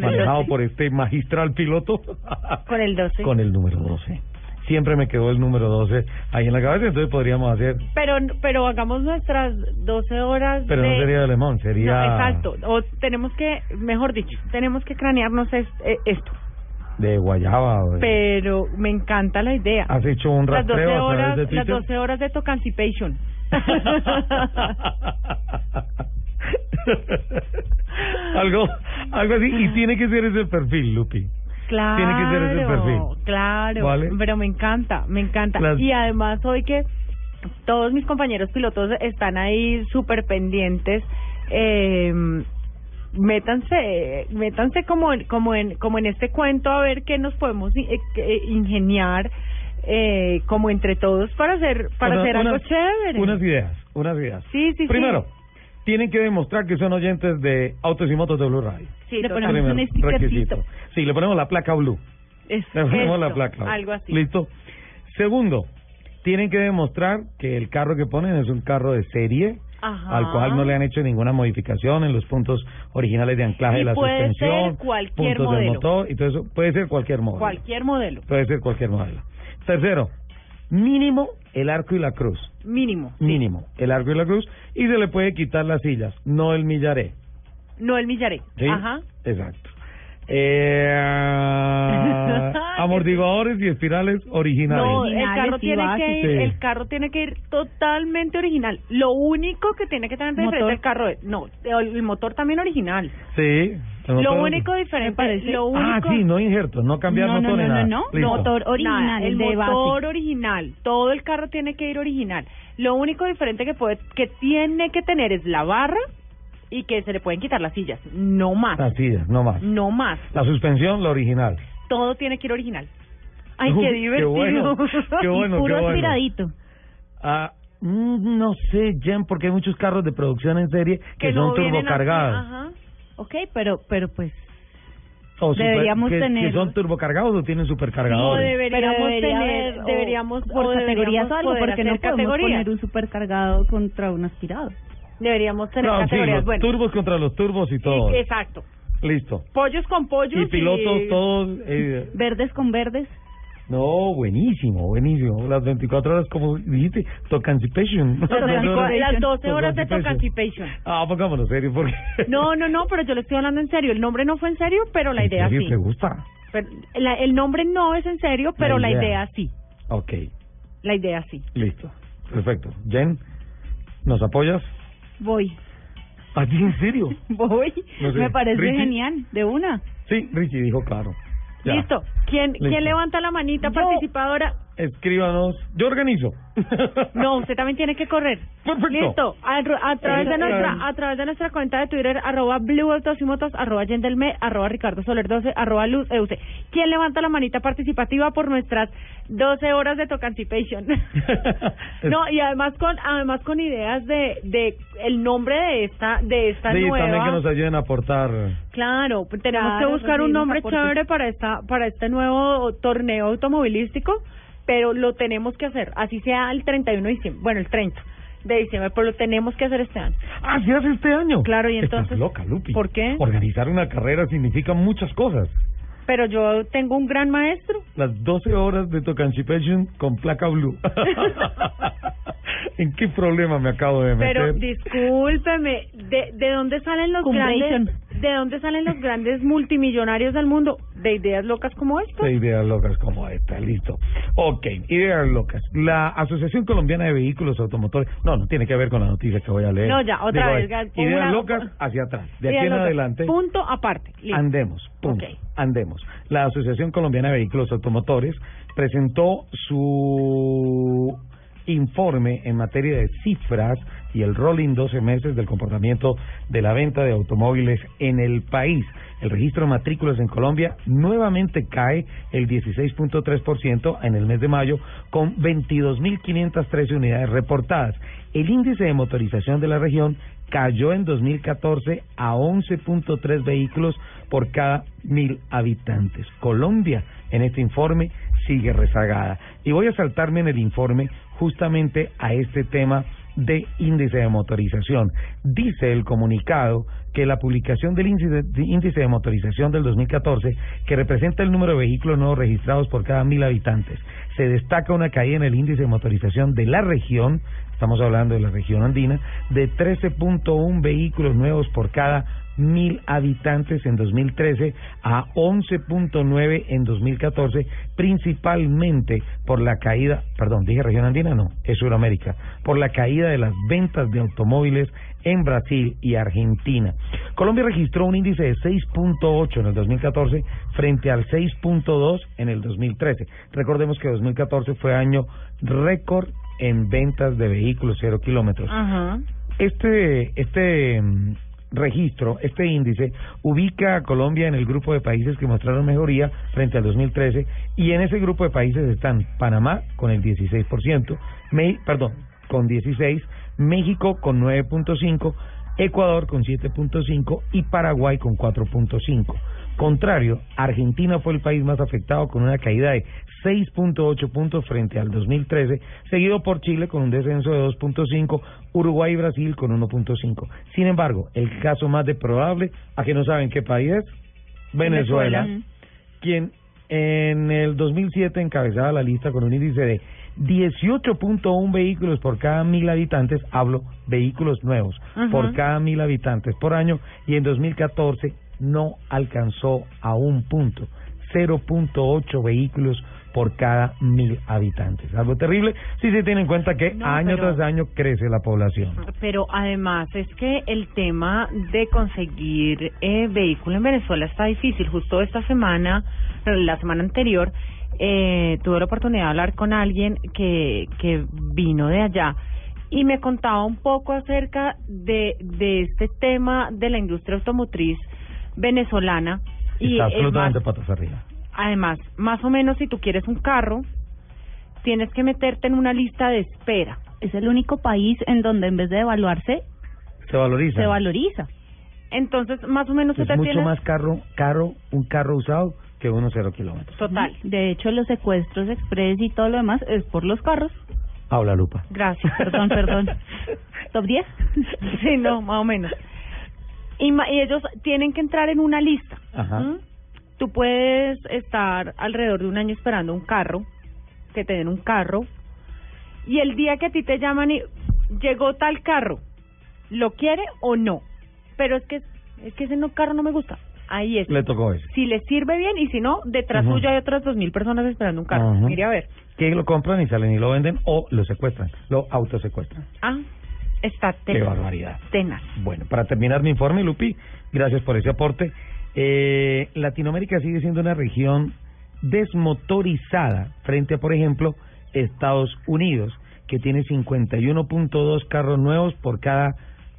Con el manejado 12. por este magistral piloto. Con el 12. Con el número 12. Siempre me quedó el número 12 ahí en la cabeza, entonces podríamos hacer, Pero, pero hagamos nuestras 12 horas pero de... no sería de Le Mans, sería No, exacto. O tenemos que, mejor dicho, tenemos que cranearnos es- eh, esto. de Guayaba. de- Pero me encanta la idea. ¿Has hecho un las 12 rastreo a través horas, de las Twitter? 12 horas de Tocancipation. algo, algo así, y tiene que ser ese perfil, Lupi. Claro, Tiene que ser ese perfil. claro, ¿Vale? pero me encanta, me encanta. Las- Y además hoy que todos mis compañeros pilotos están ahí súper pendientes, eh, métanse, métanse como, en- como en, como en este cuento a ver qué nos podemos eh, eh, ingeniar eh, como entre todos para hacer, para Una- hacer algo unas- chévere. Unas ideas, unas ideas. Sí, sí, Primero, sí. Tienen que demostrar que son oyentes de autos y motos de Blue Radio. Sí, Le ponemos un stickercito. requisito. Sí, le ponemos la placa Blue. Es- Le ponemos la placa. algo así. Listo. Segundo, tienen que demostrar que el carro que ponen es un carro de serie. Ajá. al cual no le han hecho ninguna modificación en los puntos originales de anclaje Y de la puede suspensión, ser cualquier puntos del motor y todo eso. Puede ser cualquier modelo. Cualquier modelo, Puede ser cualquier modelo. Tercero, mínimo el arco y la cruz. mínimo. Mínimo el arco y la cruz. Y se le puede quitar las sillas, no el millaré. No el millaré. ¿sí? Ajá. Exacto. Eh, amortiguadores y espirales originales. No, el carro tiene que ir, Sí. el carro tiene que ir totalmente original. Lo único que tiene que tener diferente el carro es, no, el motor también original. Sí. Lo único diferente, parece? lo único Ah, sí, no injertos, no cambiar No, motor no, no, nada. no. Motor original, Nada, el el de base. motor original, todo el carro tiene que ir original. Lo único diferente que puede que tiene que tener es la barra y que se le pueden quitar las sillas, no más. Así es, no más. No más. La suspensión, la original. Todo tiene que ir original. Ay, qué qué divertido. bueno, qué bueno, Puro qué bueno. aspiradito. Ah, mm, no sé, Jen, porque hay muchos carros de producción en serie que, no son turbocargados. Ajá. Ok, pero, pero pues... O super- Deberíamos que, tener- que son turbocargados o tienen supercargadores. deberíamos Pero debería tener, haber, deberíamos por categorías deberíamos o algo, porque no podemos poner un supercargado contra un aspirado. Deberíamos tener No, sí, categorías. los bueno, turbos contra los turbos y todo. y- exacto. Listo. Pollos con pollos Y pilotos todos... eh, Verdes con verdes. no, buenísimo, buenísimo. Las 24 horas, como dijiste, Tocancipation. Las, 24 las 12 horas de Tocancipation. Ah, pongámonos serio, porque... No, no, no, pero yo le estoy hablando en serio. El nombre no fue en serio, pero la ¿En idea serio sí. te gusta? Pero la- el nombre no es en serio, pero La la idea. idea sí. Ok, La idea sí. listo. Perfecto. Jen, ¿nos apoyas? Voy. ¿A ti en serio? Voy. No sé. Me parece Richie. genial. De una. Sí, Richie dijo claro. Ya. Listo. ¿Quién, Listo. ¿Quién levanta la manita Yo. participadora? Escríbanos. Yo organizo. No, usted también tiene que correr. Perfecto. Listo. A, a través de Eh, nuestra a través de nuestra cuenta de Twitter arroba Blue Autos y Motos arroba Yendelme arroba Ricardo Soler 12 arroba Luz Euse. ¿Quién levanta la manita participativa por nuestras 12 horas de Tocancipation? no, y además con además con ideas de de el nombre de esta de esta Sí, nueva también que nos ayuden a aportar. Claro, pues tenemos Claro, que buscar un nombre chévere para esta para este nuevo torneo automovilístico, pero lo tenemos que hacer, así sea el 31 de diciembre, bueno, el 30 de diciembre, pero lo tenemos que hacer este año. Ah, ¿sí hace este año? Claro, y Estás entonces loca, Lupi. ¿Por qué? Organizar una carrera significa muchas cosas. Pero yo tengo un gran maestro. Las 12 horas de Tocancipation con placa blue. ¿En qué problema me acabo de meter? Pero discúlpeme, ¿de, de dónde salen los Cumbration. grandes de dónde salen los grandes multimillonarios del mundo? De ideas locas como esta. De ideas locas como esta, listo. Ok, ideas locas. La Asociación Colombiana de Vehículos Automotores, no, no tiene que ver con la noticia que voy a leer. No, ya, otra Digo, vez, Ideas una- locas hacia atrás. De Ideas aquí en locas. adelante. Punto aparte. Listo. Andemos, punto. Andemos. La Asociación Colombiana de Vehículos Automotores presentó su informe en materia de cifras y el rolling 12 meses del comportamiento de la venta de automóviles en el país. El registro de matrículas en Colombia nuevamente cae el 16.3% en el mes de mayo con 22.513 unidades reportadas. El índice de motorización de la región cayó en 2014 a 11.3 vehículos por cada mil habitantes. Colombia, en este informe, sigue rezagada. Y voy a saltarme en el informe justamente a este tema de índice de motorización. Dice el comunicado que la publicación del índice de, motorización del 2014, que representa el número de vehículos nuevos registrados por cada mil habitantes, se destaca una caída en el índice de motorización de la región, estamos hablando de la región andina, de 13.1 vehículos nuevos por cada mil habitantes en 2013 a 11.9 en 2014, principalmente por la caída, perdón, dije región andina, no, es Sudamérica, por la caída de las ventas de automóviles en Brasil y Argentina. Colombia registró un índice de 6.8 en el 2014 frente al 6.2 en el 2013. Recordemos que 2014 fue año récord en ventas de vehículos cero kilómetros. Ajá. Este, este mm, registro, este índice, ubica a Colombia en el grupo de países que mostraron mejoría frente al 2013 y en ese grupo de países están Panamá con el 16%, Me, perdón, con 16, México con 9.5, Ecuador con 7.5 y Paraguay con 4.5. Contrario, Argentina fue el país más afectado con una caída de 6.8 puntos frente al 2013, seguido por Chile con un descenso de 2.5, Uruguay y Brasil con 1.5. Sin embargo, el caso más de probable, a que no saben qué país es, Venezuela, Venezuela. quien en el 2007 encabezaba la lista con un índice de 18.1 vehículos por cada mil habitantes, hablo vehículos nuevos por cada mil habitantes por año, y en 2014 no alcanzó a un punto, 0.8 vehículos por cada mil habitantes. Algo terrible si se tiene en cuenta que No, año pero- tras año crece la población. Pero además es que el tema de conseguir eh, vehículo en Venezuela está difícil. Justo esta semana, la semana anterior, eh, tuve la oportunidad de hablar con alguien que, que vino de allá y me contaba un poco acerca de, de este tema de la industria automotriz venezolana. Y Está es absolutamente más, patas arriba. Además, más o menos si tú quieres un carro, tienes que meterte en una lista de espera. Es el único país en donde en vez de evaluarse, Se valoriza. se valoriza. Entonces, más o menos es usted mucho más caro, caro un carro usado que uno cero kilómetros. Total. De hecho, los secuestros express y todo lo demás es por los carros. Habla Lupa. Gracias. Perdón, perdón. ¿Top 10? Sí, no, más o menos. Y, y ellos tienen que entrar en una lista. Ajá. ¿Mm? Tú puedes estar alrededor de un año esperando un carro, que te den un carro, y el día que a ti te llaman y llegó tal carro, ¿lo quiere o no? Pero es que es que ese no carro no me gusta. Ahí es. Le tocó ese. Si le sirve bien y si no, detrás Ujú. suyo hay otras dos mil personas esperando un carro. Ajá. Mire a ver. Que lo compran y salen y lo venden o lo secuestran, lo autosecuestran. Ah, está Qué tenaz. barbaridad. Tenaz. Bueno, para terminar mi informe, Lupi, gracias por ese aporte. Eh, Latinoamérica sigue siendo una región desmotorizada frente a, por ejemplo, Estados Unidos, que tiene 51.2 carros nuevos por cada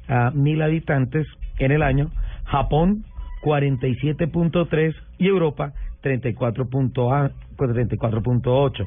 ah, mil habitantes en el año, Japón 47.3 y Europa 34.8. 34.8.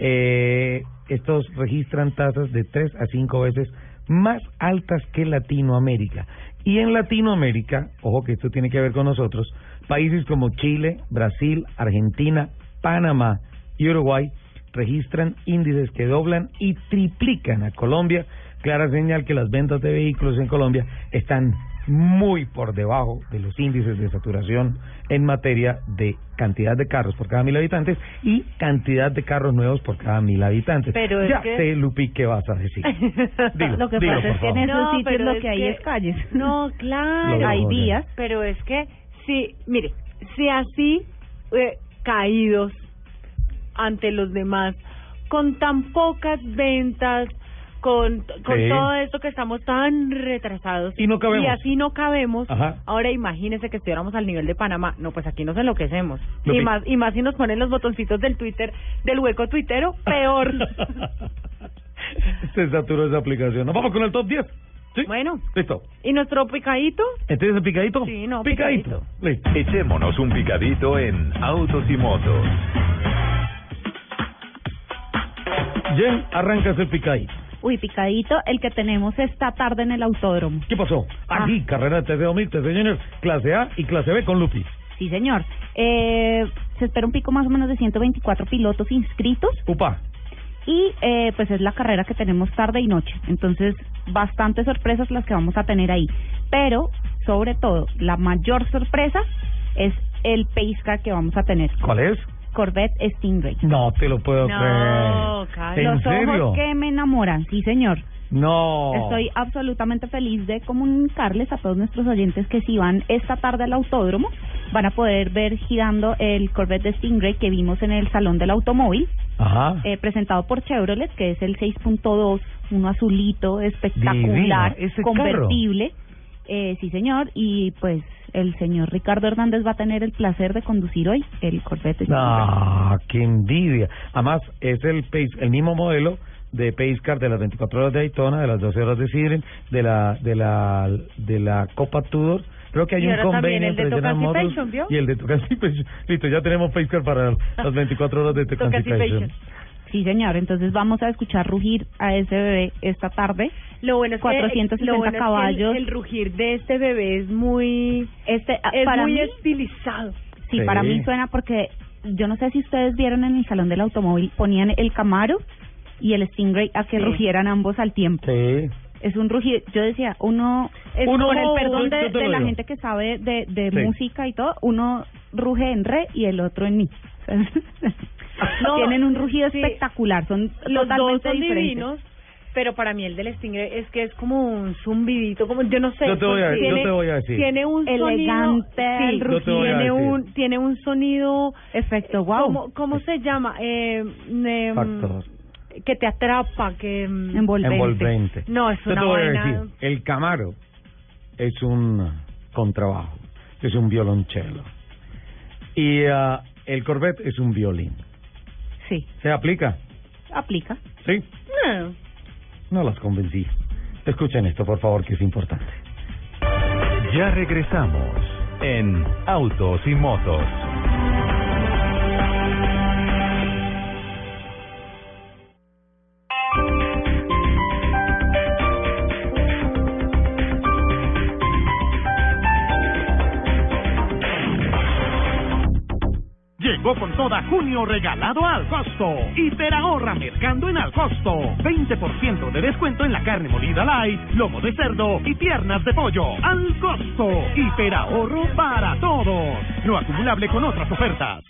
Eh, estos registran tasas de 3 a 5 veces más altas que Latinoamérica. Y en Latinoamérica, ojo que esto tiene que ver con nosotros, países como Chile, Brasil, Argentina, Panamá y Uruguay registran índices que doblan y triplican a Colombia. Clara señal que las ventas de vehículos en Colombia están muy por debajo de los índices de saturación en materia de cantidad de carros por cada mil habitantes y cantidad de carros nuevos por cada mil habitantes. Pero es ya que- sé, Lupi, ¿qué vas a decir? Dilo, Lo que dilo, pasa por es que en esos No, sitios pero lo es que hay que- es calles. No, claro. hay vías. Pero es que, sí, mire, si así eh, caídos ante los demás, con tan pocas ventas, con, con Sí. todo esto que estamos tan retrasados Y no cabemos. y así no cabemos, Ajá. ahora imagínese que estuviéramos al nivel de Panamá, no, pues aquí nos enloquecemos. Lo Y más, y más si nos ponen los botoncitos del Twitter, del hueco tuitero, peor. Se saturó esa aplicación. Nos vamos con el top 10. ¿Sí? Bueno. Listo. ¿Y nuestro picadito? ¿Entonces el picadito? Sí, no, Picadito. Listo. Echémonos un picadito en Autos y Motos. Jen, arrancas el picadito. Uy, picadito, el que tenemos esta tarde en el autódromo. ¿Qué pasó? Ah. Aquí, carrera de TC2000, TC Junior, clase A y clase B con Lupi. Sí, señor. Eh, se espera un pico más o menos de 124 pilotos inscritos Upa. y eh, pues es la carrera que tenemos tarde y noche. Entonces, bastantes sorpresas las que vamos a tener ahí. Pero, sobre todo, la mayor sorpresa es el pace car que vamos a tener. ¿Cuál es? Corvette Stingray. No te lo puedo No, creer. ¿En Los serio? ojos que me enamoran, sí, señor. No. Estoy absolutamente feliz de comunicarles a todos nuestros oyentes que si van esta tarde al autódromo van a poder ver girando el Corvette de Stingray que vimos en el Salón del Automóvil, Ajá. eh, presentado por Chevrolet, que es el 6.2, uno azulito espectacular, Divino, ese convertible. Eh, sí, señor, y pues el señor Ricardo Hernández va a tener el placer de conducir hoy el Corvette. Ah, qué envidia. Además, es el pace, el mismo modelo de Pace Car de las 24 horas de Daytona, de las 12 horas de Sidren, de la de la de la Copa Tudor. Creo que hay Y un convenio entre General Motors y el de Tocancipation. Listo, ya tenemos Pace Car para las 24 horas de Tocancipation. Sí, señor. Entonces vamos a escuchar rugir a ese bebé esta tarde. Lo bueno es que 460 lo bueno es que el- caballos. el, rugir de este bebé es muy Este, es para muy mí- estilizado. Sí, para mí suena porque yo no sé si ustedes vieron en el salón del automóvil ponían el Camaro y el Stingray a que Sí. rugieran ambos al tiempo. Sí. Es un rugido. Yo decía, uno, es Uno- con el perdón de, la gente que sabe de, de Sí. música y todo, uno ruge en re y el otro en mi. No, Tienen un rugido sí. espectacular, son Los dos totalmente son diferentes. divinos, Pero para mí el del Stingray es que es como un zumbidito, como yo no sé. Yo te voy a- yo tiene, te voy a decir. Tiene un Elegante, sonido. Sí, tiene un tiene un sonido. Efecto wow. ¿Cómo, cómo se llama? Eh, em, Factor. que te atrapa, que em, Envolvente. No, es Yo una te voy a vaina. decir, el Camaro es un contrabajo, es un violonchelo. Y ah, el Corvette es un violín. Sí. ¿Se aplica? Aplica. Sí. No. No las convencí. Escuchen esto, por favor, que es importante. Ya regresamos en Autos y Motos. Con toda junio regalado al costo. Hiper ahorra mercando en al costo. 20% de descuento en la carne molida light, lomo de cerdo y piernas de pollo. Al costo. Hiper ahorro para todos. No acumulable con otras ofertas.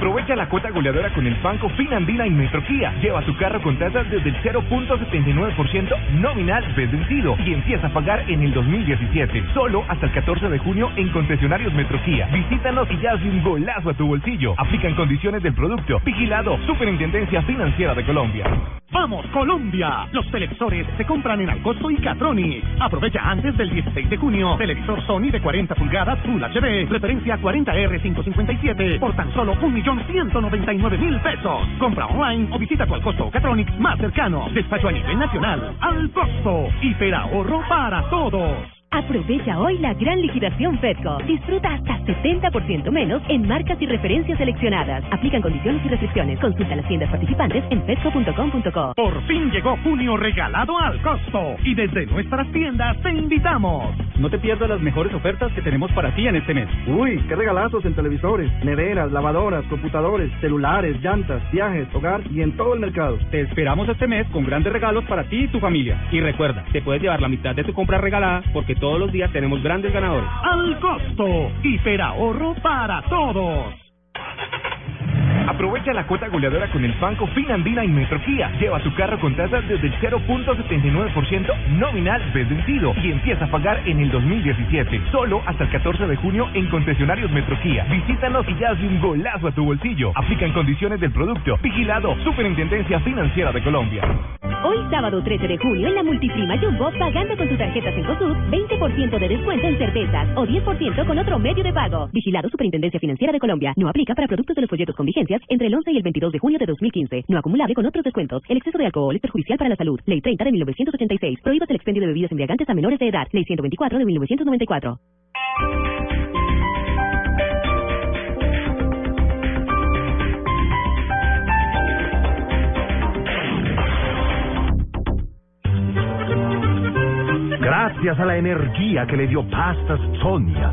Aprovecha la cuota goleadora con el Banco Finandina y Metroquía. Lleva tu carro con tasas desde el 0.79% nominal vencido y empieza a pagar en el 2017. Solo hasta el 14 de junio en concesionarios Metroquía. Visítanos y ya hazle un golazo a tu bolsillo. Aplican condiciones del producto. Vigilado. Superintendencia Financiera de Colombia. ¡Vamos, Colombia! Los televisores se compran en Alcosto y Catronic. Aprovecha antes del 16 de junio. Televisor Sony de 40 pulgadas Full HD, referencia 40R557, por tan solo 1.199.000 pesos. Compra online o visita tu Alcosto o Catronic más cercano. Despacho a nivel nacional. Al costo. Hiperahorro para todos. Aprovecha hoy la gran liquidación Fedco. Disfruta hasta 70% menos en marcas y referencias seleccionadas. Aplican condiciones y restricciones. Consulta las tiendas participantes en fedco.com.co. Por fin llegó junio regalado al costo. Y desde nuestras tiendas te invitamos. No te pierdas las mejores ofertas que tenemos para ti en este mes. Uy, qué regalazos en televisores, neveras, lavadoras, computadores, celulares, llantas, viajes, hogar y en todo el mercado. Te esperamos este mes con grandes regalos para ti y tu familia. Y recuerda, te puedes llevar la mitad de tu compra regalada porque todos los días tenemos grandes ganadores. Al costo. Hiperahorro para todos. Aprovecha la cuota goleadora con el Banco Finandina y Metroquía. Lleva tu carro con tasas desde el 0.79% nominal vencido y empieza a pagar en el 2017. Solo hasta el 14 de junio en concesionarios Metroquía. Visítanos y ya hazle un golazo a tu bolsillo. Aplican condiciones del producto. Vigilado. Superintendencia Financiera de Colombia. Hoy sábado 13 de junio en la Multiprima Jumbo, pagando con tu tarjeta Cencosud, 20% de descuento en cervezas o 10% con otro medio de pago. Vigilado Superintendencia Financiera de Colombia. No aplica para productos de los folletos con vigencias entre el 11 y el 22 de junio de 2015. No acumulable con otros descuentos. El exceso de alcohol es perjudicial para la salud. Ley 30 de 1986. Prohíbas el expendio de bebidas embriagantes a menores de edad. Ley 124 de 1994. Gracias a la energía que le dio Pastas Sonia,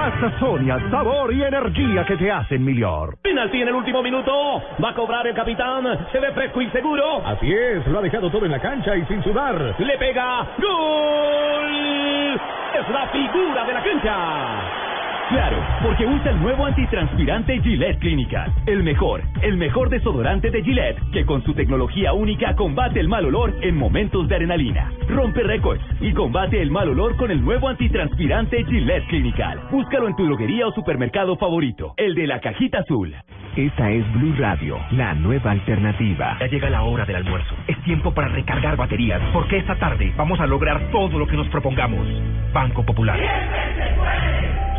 Pasta Sonia, sabor y energía que te hacen mejor. Penalti en el último minuto. Va a cobrar el capitán. Se ve fresco y seguro. Así es, lo ha dejado todo en la cancha y sin sudar. Le pega. ¡Gol! Es la figura de la cancha. Claro, porque usa el nuevo antitranspirante Gillette Clinical. El mejor, el mejor desodorante de Gillette, que con su tecnología única combate el mal olor en momentos de adrenalina. Rompe récords y combate el mal olor con el nuevo antitranspirante Gillette Clinical. Búscalo en tu droguería o supermercado favorito, el de la cajita azul. Esta es Blue Radio, la nueva alternativa. Ya llega la hora del almuerzo. Es tiempo para recargar baterías, porque esta tarde vamos a lograr todo lo que nos propongamos. Banco Popular.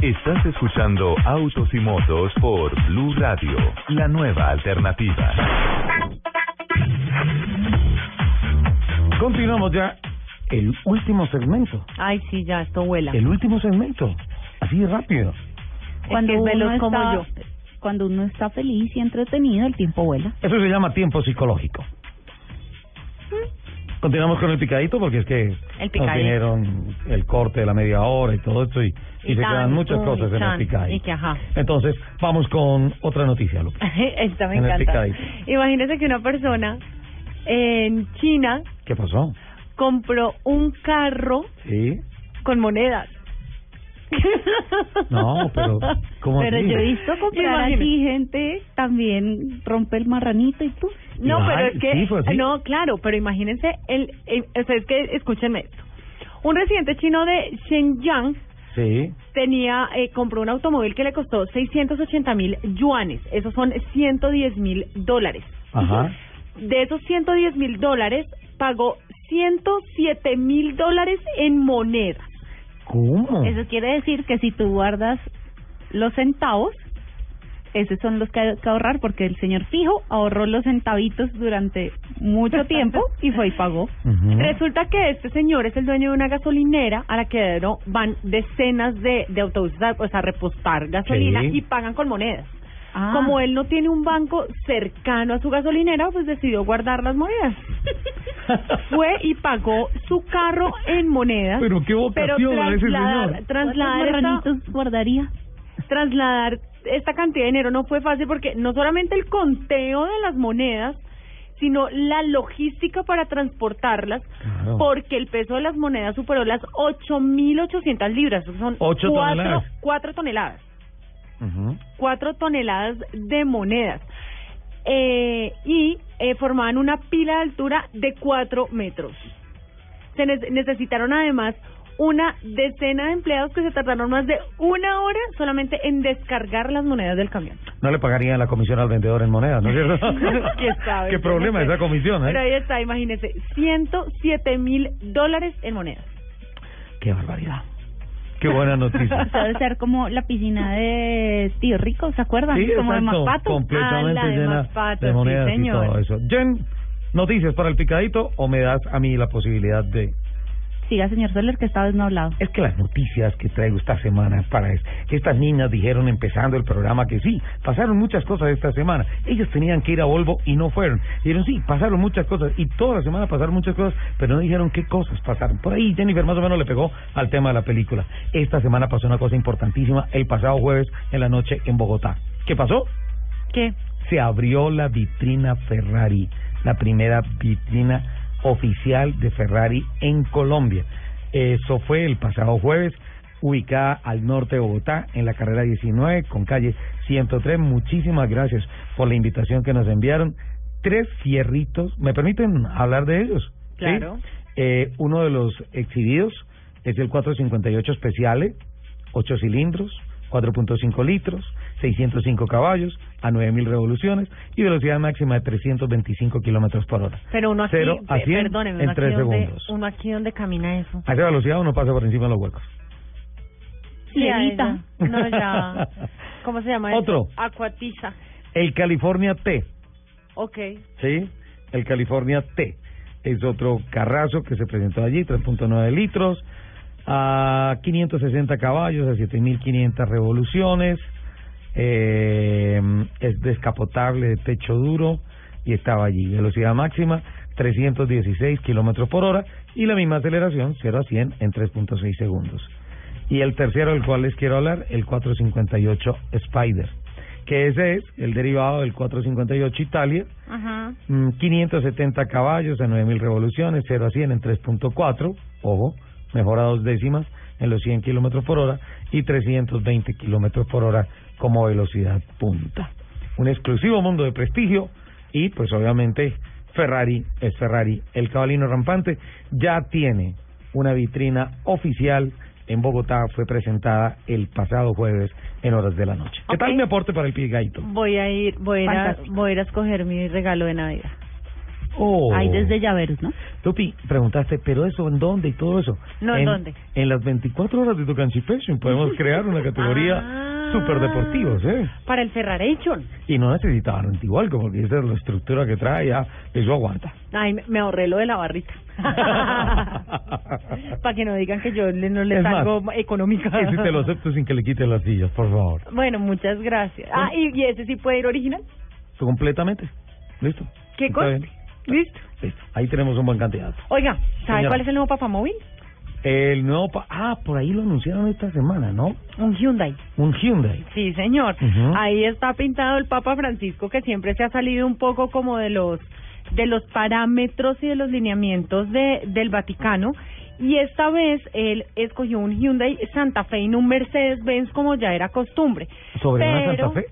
Estás escuchando Autos y Motos por Blue Radio, la nueva alternativa. Continuamos ya el último segmento. Ay, sí, ya, esto vuela. El último segmento. Así de rápido. Cuando es uno veloz como está, yo. Cuando uno está feliz y entretenido, el tiempo vuela. Eso se llama tiempo psicológico. Continuamos con el picadito porque es que El nos vinieron el corte de la media hora y todo esto y, y, Y se quedan muchas cosas en el picadito. y que ajá. Entonces, vamos con otra noticia, Lupe. Esta me En encanta. Imagínese que una persona en China ¿Qué pasó? compró un carro Sí. con monedas. No, pero ¿cómo Pero así? yo he visto comprar así gente también rompe el marranito y tú. No, Ay, pero es que sí, no, claro, pero imagínense el, el sea, es que escúchenme esto. Un residente chino de Shenyang Sí. tenía eh, compró un automóvil que le costó 680 mil yuanes, esos son 110 mil dólares. Ajá. De esos 110 mil dólares pagó 107 mil dólares en monedas. ¿Cómo? Eso quiere decir que si tú guardas los centavos, esos son los que hay que ahorrar porque el señor fijo ahorró los centavitos durante mucho tiempo y fue y pagó. Resulta que este señor es el dueño de una gasolinera a la que no van decenas de, de autobuses a, pues, a repostar gasolina Sí. y pagan con monedas. Ah. Como él no tiene un banco cercano a su gasolinera, pues decidió guardar las monedas. Fue y pagó su carro en monedas. Pero qué vocación a ese trasladar, señor. trasladar ¿Cuántos esta- guardaría? trasladar esta cantidad de dinero no fue fácil porque no solamente el conteo de las monedas, sino la logística para transportarlas, Claro. porque el peso de las monedas superó las 8.800 libras, son Ocho cuatro, toneladas. cuatro toneladas, Ujú. Cuatro toneladas de monedas. Eh, y eh, formaban una pila de altura de cuatro metros. Se ne- necesitaron además una decena de empleados que se tardaron más de una hora solamente en descargar las monedas del camión. No le pagarían la comisión al vendedor en monedas, ¿no es cierto? Qué problema no sé. esa comisión, ¿eh? Pero ahí está, imagínese, 107 mil dólares en monedas. Qué barbaridad. Qué buena noticia. Debe ser como la piscina de Tío Rico, ¿se acuerdan? Sí, como exacto, de Mapato. completamente Ah, de llena Mapato, de sí, monedas y señor. todo eso. Jen, noticias para el picadito o me das a mí la posibilidad de... Siga, señor Soler, que esta vez no ha hablado. Es que las noticias que traigo esta semana para es, estas niñas dijeron empezando el programa que sí, pasaron muchas cosas esta semana. Ellos tenían que ir a Volvo y no fueron. Dijeron sí, pasaron muchas cosas y toda la semana pasaron muchas cosas, pero no dijeron qué cosas pasaron. Por ahí Jennifer más o menos le pegó al tema de la película. Esta semana pasó una cosa importantísima el pasado jueves en la noche en Bogotá. ¿Qué pasó? ¿Qué? se abrió la vitrina Ferrari, la primera vitrina oficial de Ferrari en Colombia. Eso fue el pasado jueves, ubicada al norte de Bogotá, en la carrera 19, con calle 103. Muchísimas gracias por la invitación que nos enviaron. Tres fierritos, ¿me permiten hablar de ellos? ¿Sí? Claro. Eh, uno de los exhibidos es el 458 Speciale, 8 cilindros, 4.5 litros, 605 caballos, a 9.000 revoluciones y velocidad máxima de 325 kilómetros por hora. Pero uno aquí, Cero a eh, 100 perdóneme, en uno aquí, tres donde, segundos. uno aquí donde camina eso. A esa velocidad uno pasa por encima de los huecos. Levita. No, ya. ¿Cómo se llama eso? Otro. Acuatiza. El California T, Ok. ¿sí? El California T es otro carrazo que se presentó allí, 3.9 litros, a 560 caballos, a 7.500 revoluciones, eh, es descapotable de techo duro y estaba allí. Velocidad máxima 316 kilómetros por hora y la misma aceleración 0 a 100 en 3.6 segundos. Y el tercero del cual les quiero hablar, el 458 Spider, que ese es el derivado del 458 Italia, Ajá. Mm, 570 caballos a 9000 revoluciones, 0 a 100 en 3.4, ojo, mejora dos décimas en los 100 kilómetros por hora y 320 kilómetros por hora como velocidad punta. Un exclusivo mundo de prestigio y, pues obviamente, Ferrari es Ferrari. El cabalino rampante ya tiene una vitrina oficial en Bogotá, fue presentada el pasado jueves en horas de la noche. ¿Qué tal mi aporte para el Pigaito? Voy a ir, voy a voy a ir a escoger mi regalo de Navidad. Oh. Hay desde llaveros, ¿no? Tupi, preguntaste, ¿pero eso en dónde y todo eso? No, ¿en dónde? En las 24 horas de Tucanchi Fashion podemos crear una categoría Ah. super deportivos, ¿eh? Para el Ferraration. Y no necesitaban antigualco, porque esa es la estructura que trae, ya, eso aguanta. Ay, me- ahorré lo de la barrita. Para que no digan que yo le- no le salgo económica. Ese te lo acepto sin que le quiten las sillas, por favor. Bueno, muchas gracias. Ah, ¿y, y ese sí puede ir original? Completamente. ¿Listo? ¿Qué cosa? ¿Listo? Listo. Ahí tenemos un buen candidato. Oiga, ¿sabe Señora. cuál es el nuevo papamóvil? El nuevo... Pa ah, por ahí lo anunciaron esta semana, ¿no? Un Hyundai. Un Hyundai. Sí, señor. Ahí está pintado el Papa Francisco, que siempre se ha salido un poco como de los de los parámetros y de los lineamientos de del Vaticano. Y esta vez él escogió un Hyundai Santa Fe y no un Mercedes-Benz como ya era costumbre. ¿Sobre una Pero- Santa Fe?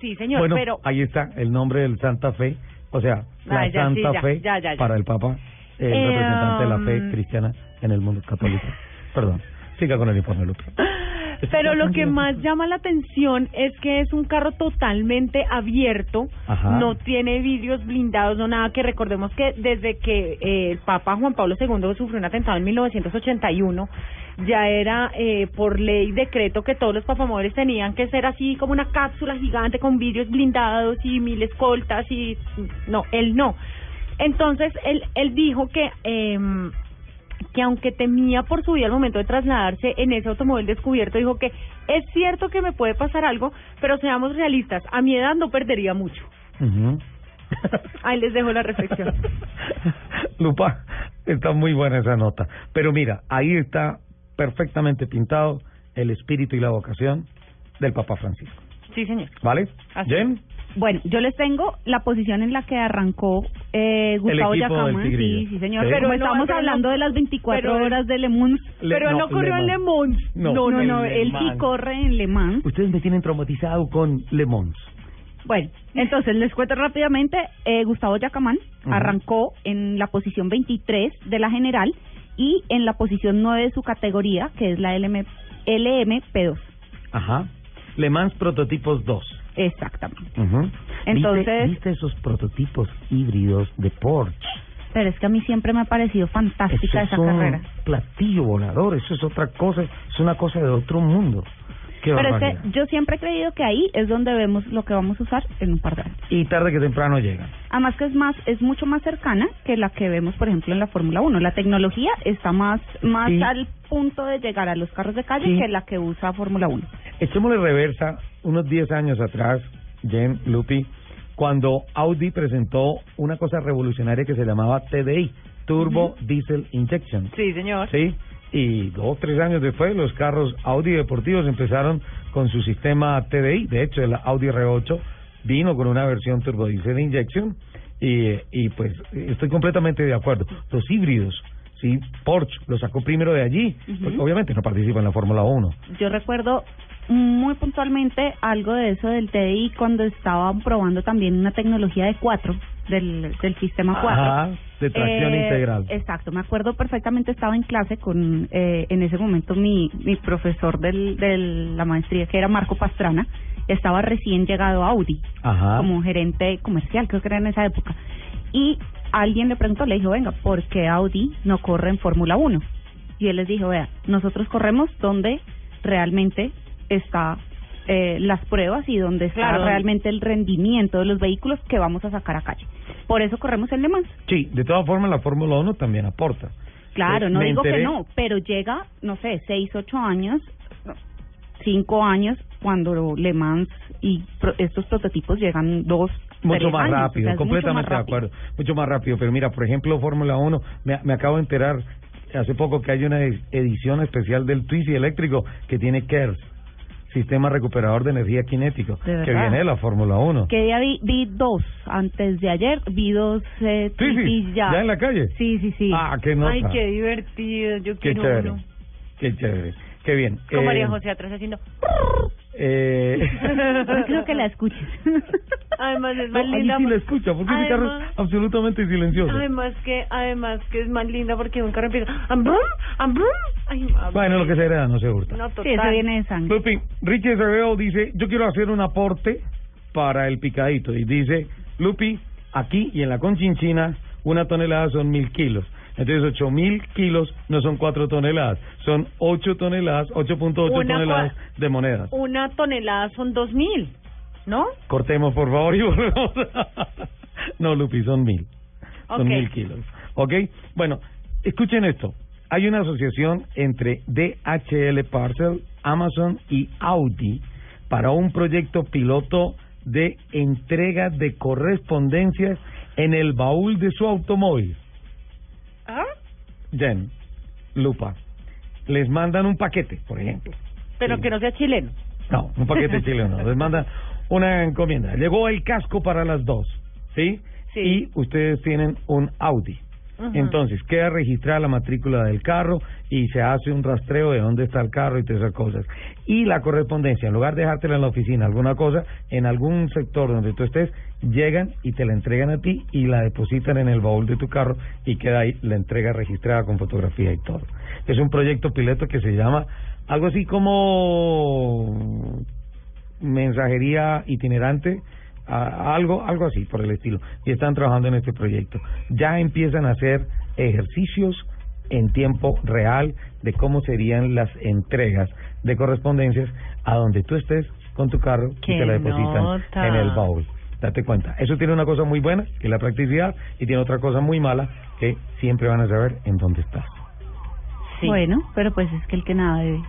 Sí, señor, bueno, pero ahí está el nombre del Santa Fe, o sea, la ya, sí, Santa ya, Fe ya, ya, ya. para el Papa, el Eh, representante de la um, fe cristiana en el mundo católico. Perdón, siga con el informe, Lupe. Pero lo que más llama la atención es que es un carro totalmente abierto, Ajá. no tiene vidrios blindados, no nada, que recordemos que desde que eh, el Papa Juan Pablo II sufrió un atentado en 1981, ya era eh, por ley decreto que todos los papamóviles tenían que ser así como una cápsula gigante con vidrios blindados y mil escoltas y no, él no. Entonces él él dijo que em, que aunque temía por su vida al momento de trasladarse en ese automóvil descubierto, dijo que es cierto que me puede pasar algo, pero seamos realistas, a mi edad no perdería mucho. Ujú. Ahí les dejo la reflexión. Lupa, está muy buena esa nota. Pero mira, ahí está perfectamente pintado el espíritu y la vocación del Papa Francisco. Sí, señor. ¿Vale? Así Jen, Bueno, yo les tengo la posición en la que arrancó eh, Gustavo. Tigrillo. Sí, sí, señor. Sí. Pero no, estamos pero no- hablando de las 24 pero- horas de Le Mans. Le- pero él no no, corrió en Le Mans. No, No, no, él sí corre en Le Mans. ustedes me tienen traumatizado con Le Mans. Bueno, entonces les cuento rápidamente. Eh, Gustavo Yacamán Ujú. arrancó en la posición 23 de la general y en la posición 9 de su categoría, que es la LM, LMP2. Ajá. Le Mans Prototipos 2. Exactamente. Ujú. Entonces- ¿Viste, viste esos prototipos híbridos de Porsche? Pero es que a mí siempre me ha parecido fantástica Eso esa es un carrera. platillo volador, eso es otra cosa, es una cosa de otro mundo. Qué Pero que yo siempre he creído que ahí es donde vemos lo que vamos a usar en un par de años. Y tarde que temprano llega. Además que es más, es mucho más cercana que la que vemos, por ejemplo, en la Fórmula 1. La tecnología está más, más Sí. al punto de llegar a los carros de calle Sí. que la que usa Fórmula 1. Echémosle reversa unos 10 años atrás, Jen, Lupi, cuando Audi presentó una cosa revolucionaria que se llamaba TDI, Turbo Diesel Injection. Sí, señor. Sí, y dos, tres años después los carros Audi deportivos empezaron con su sistema TDI. De hecho, el Audi R8 vino con una versión Turbo Diesel Injection y, y pues estoy completamente de acuerdo. Los híbridos, sí, Porsche lo sacó primero de allí, porque obviamente no participa en la Fórmula 1. Yo recuerdo muy puntualmente algo de eso del TDI cuando estaban probando también una tecnología de 4 del, del sistema 4. Ajá, de tracción Eh, integral. Exacto, me acuerdo perfectamente, estaba en clase con eh, en ese momento mi, mi profesor del, de la maestría, que era Marco Pastrana, estaba recién llegado a Audi Ajá. como gerente comercial, creo que era en esa época. Y alguien le preguntó, le dijo, venga, ¿por qué Audi no corre en Fórmula 1? Y él les dijo, vea, nosotros corremos donde realmente está eh, las pruebas y donde está Claro. realmente el rendimiento de los vehículos que vamos a sacar a calle. Por eso corremos en Le Mans. Sí, de todas formas la Fórmula 1 también aporta. Claro, Eh, no digo que no, pero llega, no sé, seis, ocho años, cinco años, cuando Le Mans y pro- estos prototipos llegan dos, Mucho tres más años, o rápido, sea, mucho más completamente de acuerdo, mucho más rápido. Pero mira, por ejemplo, Fórmula 1, me, me acabo de enterar hace poco que hay una ed- edición especial del Twizy eléctrico que tiene KERS, Sistema Recuperador de Energía Cinético, ¿De que viene de la Fórmula 1. Que día vi, vi dos, antes de ayer vi dos eh, Sí, sí, ya. ya en la calle. Sí, sí, sí. Ah, qué nota. Ay, qué divertido. Yo Qué quiero chévere, uno. qué chévere, qué bien. Con Eh, María José atrás haciendo. Eh, No creo que la escuches. Además es No, más allí linda. sí la escucha, porque ese carro es Además- absolutamente silencioso. Además que, además que es más linda porque un carro empieza. ¡Am, brum! ¡Am, brum! Ay, madre. Bueno, lo que se hereda no se hurta. No, total. Sí, eso viene de sangre. Lupi, Richie Acevedo dice, yo quiero hacer un aporte para el picadito. Y dice, Lupi, aquí y en la Conchinchina, una tonelada son mil kilos. Entonces, ocho mil kilos no son cuatro toneladas, son ocho toneladas, 8.8 Una toneladas de monedas. Una tonelada son dos mil, ¿no? Cortemos, por favor, y volvemos. no, Lupi, son mil. Son mil kilos. ¿Ok? Bueno, escuchen esto. Hay una asociación entre DHL Parcel, Amazon y Audi para un proyecto piloto de entrega de correspondencias en el baúl de su automóvil. ¿Ah? Jen, Lupa, les mandan un paquete, por ejemplo. Pero que no sea chileno. No, un paquete chileno. Les manda una encomienda. Llegó el casco para las dos, ¿sí? Sí. Y ustedes tienen un Audi. Entonces, queda registrada la matrícula del carro y se hace un rastreo de dónde está el carro y todas esas cosas. Y la correspondencia, en lugar de dejártela en la oficina, alguna cosa, en algún sector donde tú estés, llegan y te la entregan a ti y la depositan en el baúl de tu carro y queda ahí la entrega registrada con fotografía y todo. Es un proyecto piloto que se llama algo así como mensajería itinerante, a- algo algo así por el estilo. Y están trabajando en este proyecto. Ya empiezan a hacer ejercicios en tiempo real de cómo serían las entregas de correspondencias a donde tú estés con tu carro y ¡Qué te la depositan nota! en el baúl. Date cuenta. Eso tiene una cosa muy buena, que es la practicidad, y tiene otra cosa muy mala, que siempre van a saber en dónde estás. Bueno, pero pues es que el que nada debe.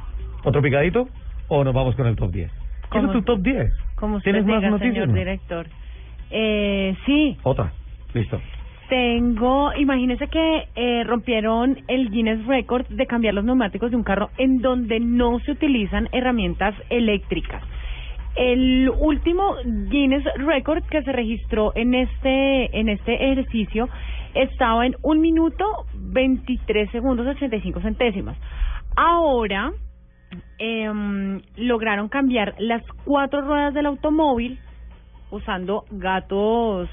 ¿Otro picadito? ¿O nos vamos con el top 10? ¿Quieres ¿Cómo? tu top 10? Como usted ¿Tienes más noticias? señor no? director. Eh, sí, Otra. Listo. tengo, imagínese que eh, rompieron el Guinness Record de cambiar los neumáticos de un carro en donde no se utilizan herramientas eléctricas. El último Guinness Record que se registró en este en este ejercicio estaba en un minuto 23 segundos 85 centésimas. Ahora em, lograron cambiar las cuatro ruedas del automóvil usando gatos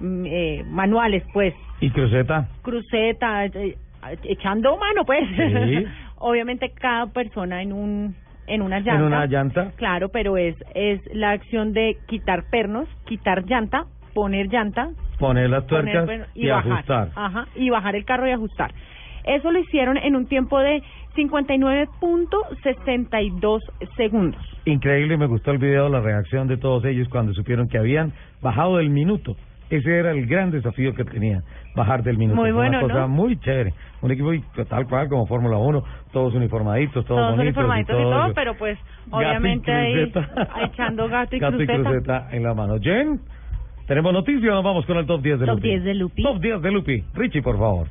mm, eh, manuales, pues, ¿Y cruceta? cruceta, eh, echando mano, pues. Sí. Obviamente cada persona en un en una llanta. ¿En una llanta? Claro, pero es es la acción de quitar pernos, quitar llanta, poner llanta, Poner las poner tuercas y, bajar. ajustar. Ajá, y bajar el carro y ajustar. Eso lo hicieron en un tiempo de 59.62 segundos. Increíble, me gustó el video, la reacción de todos ellos cuando supieron que habían bajado del minuto. Ese era el gran desafío que tenían, bajar del minuto. Muy bueno, Una cosa ¿no? muy chévere. Un equipo y- tal cual como Fórmula 1, todos uniformaditos, todos, Todos bonitos. uniformaditos y todo todo, eso. pero pues Gato y obviamente ahí echando gato y Gato cruceta. cruceta en la mano. Jen, ¿tenemos noticias o nos vamos con el top 10 de Top Lupi? 10 de Lupi. Top 10 de Lupi. Richie, por favor.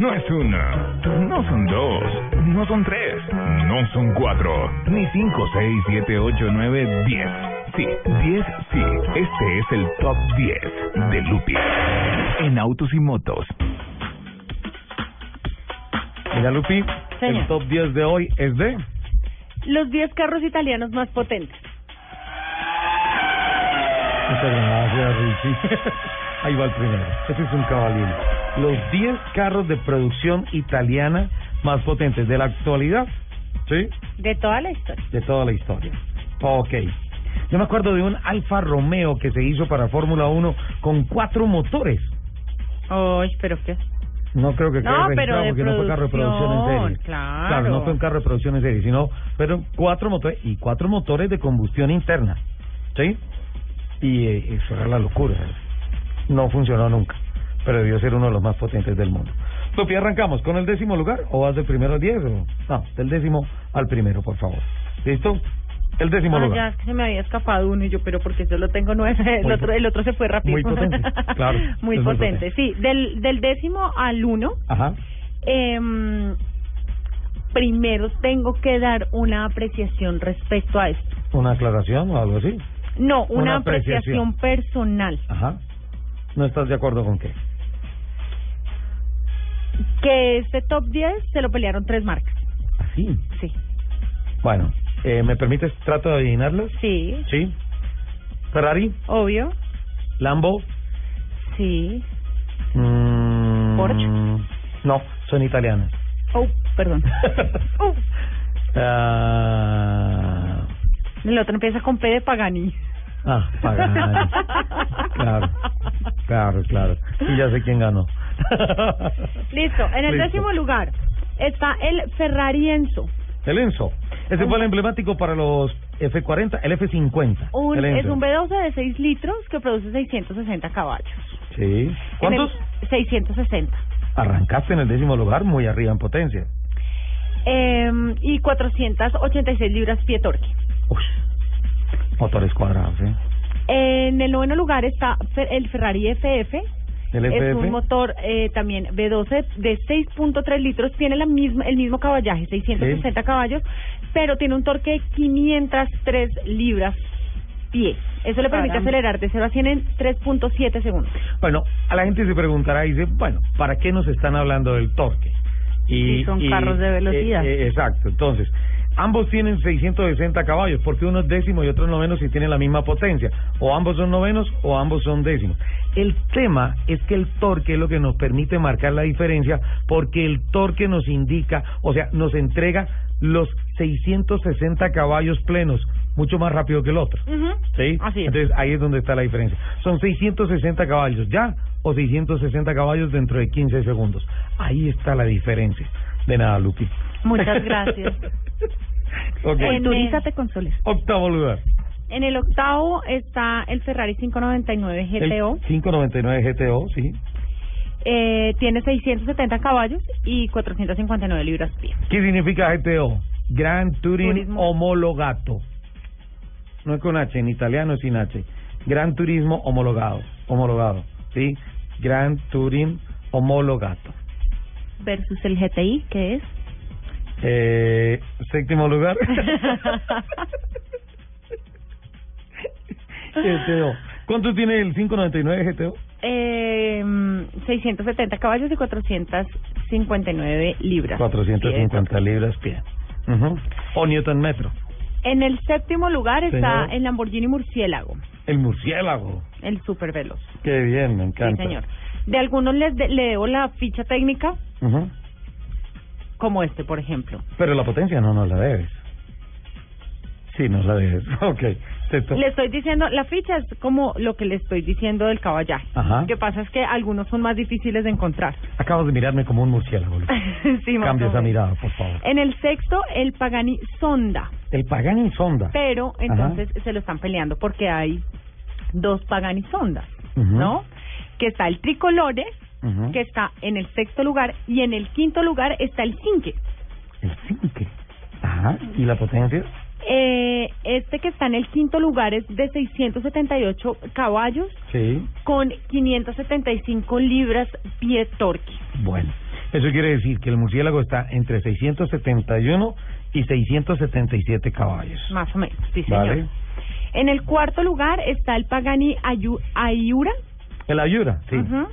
No es una, no son dos, no son tres, no son cuatro, ni cinco, seis, siete, ocho, nueve, diez. Sí, diez, sí. Este es el top 10 de Lupi en autos y motos. Mira, Lupi, Señor. el top 10 de hoy es de... Los 10 carros italianos más potentes. Muchas gracias, Richie. Ahí va el primero. Este es un caballero. Los 10 carros de producción italiana más potentes de la actualidad, ¿sí? De toda la historia. De toda la historia. Ok. Yo me acuerdo de un Alfa Romeo que se hizo para Fórmula 1 con cuatro motores. Uy, pero qué. No creo que No, quede pero registrado porque no fue carro de producción en serie. producción, claro. no fue un carro de producción en serie, sino fueron cuatro motores y cuatro motores de combustión interna. ¿Sí? Y eh, eso era la locura. No funcionó nunca, pero debió ser uno de los más potentes del mundo. Lupi, arrancamos con el décimo lugar o vas del primero al diez o no, del décimo al primero, por favor. ¿Listo? El décimo Ah, lugar. ya, es que se me había escapado uno y yo, pero porque yo lo tengo nueve, el otro, el otro se fue rápido. muy potente, claro, muy potente, sí. Del, del décimo al uno, Ajá. em, primero tengo que dar una apreciación respecto a esto. ¿Una aclaración o algo así? No, una, Una apreciación. apreciación. personal. Ajá. ¿No estás de acuerdo con qué? Que este top 10 se lo pelearon tres marcas. Así. Sí. Bueno, eh, ¿me permites? Trato de adivinarlos. Sí, Sí. Ferrari, obvio. Lambo. Sí. mm, Porsche. No, son italianas. Oh, perdón. Oh. Ah, El otro empieza con P de Pagani. ah, Pagani. Claro. Claro, claro. Y ya sé quién ganó. Listo. En el Listo. décimo lugar está el Ferrari Enzo. El Enzo. Ese fue el emblemático para los F40, el F50. Un, el es un B12 de 6 litros que produce 660 caballos. Sí. ¿Cuántos? En el 660. Arrancaste en el décimo lugar, muy arriba en potencia. Eh, y 486 libras pie torque. Motores cuadrados, ¿eh? En el noveno lugar está el Ferrari FF. Es un motor eh, también B12 de 6.3 litros, tiene la misma, el mismo caballaje, 660 caballos, pero tiene un torque de 503 libras pie. Eso le permite Caramba. acelerar de 0 a 100 en 3.7 segundos. Bueno, a la gente se preguntará y dice, bueno, ¿para qué nos están hablando del torque? Sí, son carros de velocidad. eh, eh, exacto, entonces, ambos tienen 660 caballos, porque uno es décimo y otro es noveno si tienen la misma potencia. O ambos son novenos o ambos son décimos. El tema es que el torque es lo que nos permite marcar la diferencia, porque el torque nos indica, o sea, nos entrega los 660 caballos plenos, mucho más rápido que el otro. ¿Sí? Así es. Entonces ahí es donde está la diferencia. Son 660 caballos ya o 660 caballos dentro de 15 segundos. Ahí está la diferencia. De nada, Lupi. Muchas gracias. Ok. Culturízate con Soles. Octavo lugar. En el octavo está el Ferrari 599 GTO. El 599 GTO, sí. Eh, tiene 670 caballos y 459 libras pie. ¿Qué significa GTO? Gran Turismo. Homologato. No es con H, en italiano es sin H. Gran Turismo Homologado. Homologado, ¿sí? Gran Touring Homologato. Versus el GTI, que es. Eh, séptimo lugar. GTO. ¿Cuánto tiene el 599 GTO? Eh, 670 caballos y 459 libras. 450 libras pie. O Newton metro. En el séptimo lugar está el Lamborghini Murciélago, El murciélago. el super veloz. Qué bien, me Sí, encanta. señor. De algunos les de- le debo la ficha técnica, Ujú. Como este, por ejemplo. Pero la potencia no nos la debes. Sí, nos la debes. Ok. Le estoy diciendo, la ficha es como lo que le estoy diciendo del caballaje. Ajá. Lo que pasa es que algunos son más difíciles de encontrar. Acabas de mirarme como un murciélago. Sí, Cambia esa mirada, por favor. En el sexto, el Pagani Sonda. El Pagani Sonda. Pero entonces se lo están peleando porque hay dos Pagani Sondas, Ujú. ¿no? Que está el Tricolore, Que está en el sexto lugar, y en el quinto lugar está el Cinque. El Cinque. Ajá. ¿Y la potencia? Eh, este que está en el quinto lugar es de 678 caballos Sí. con 575 libras pie torque. Bueno. Eso quiere decir que el murciélago está entre 671 y 677 caballos. Más o menos, sí, señor. ¿Vale? En el cuarto lugar está el Pagani Ayu- Ayura. El Ayura, sí. Ujú.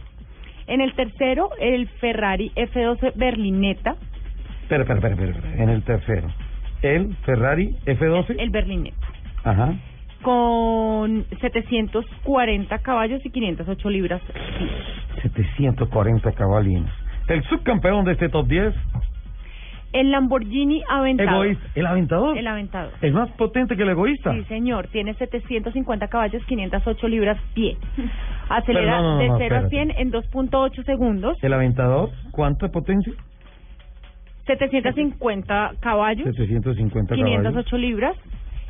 En el tercero, el Ferrari F12 Berlinetta. Espera, espera, espera, espera. En el tercero. El Ferrari F12. El Berlinetta. Ajá. Con 740 caballos y 508 libras. 740 cabalinos. El subcampeón de este top 10. El Lamborghini Aventador. Egoísta. ¿El Aventador? El Aventador. Es más potente que el egoísta. Sí, señor. Tiene 750 caballos, 508 libras pie. Acelera no, no, de no, 0 a espérate. 100 en 2.8 segundos. El Aventador, ¿cuánta potencia? 750 caballos, 750 caballos. 508 libras.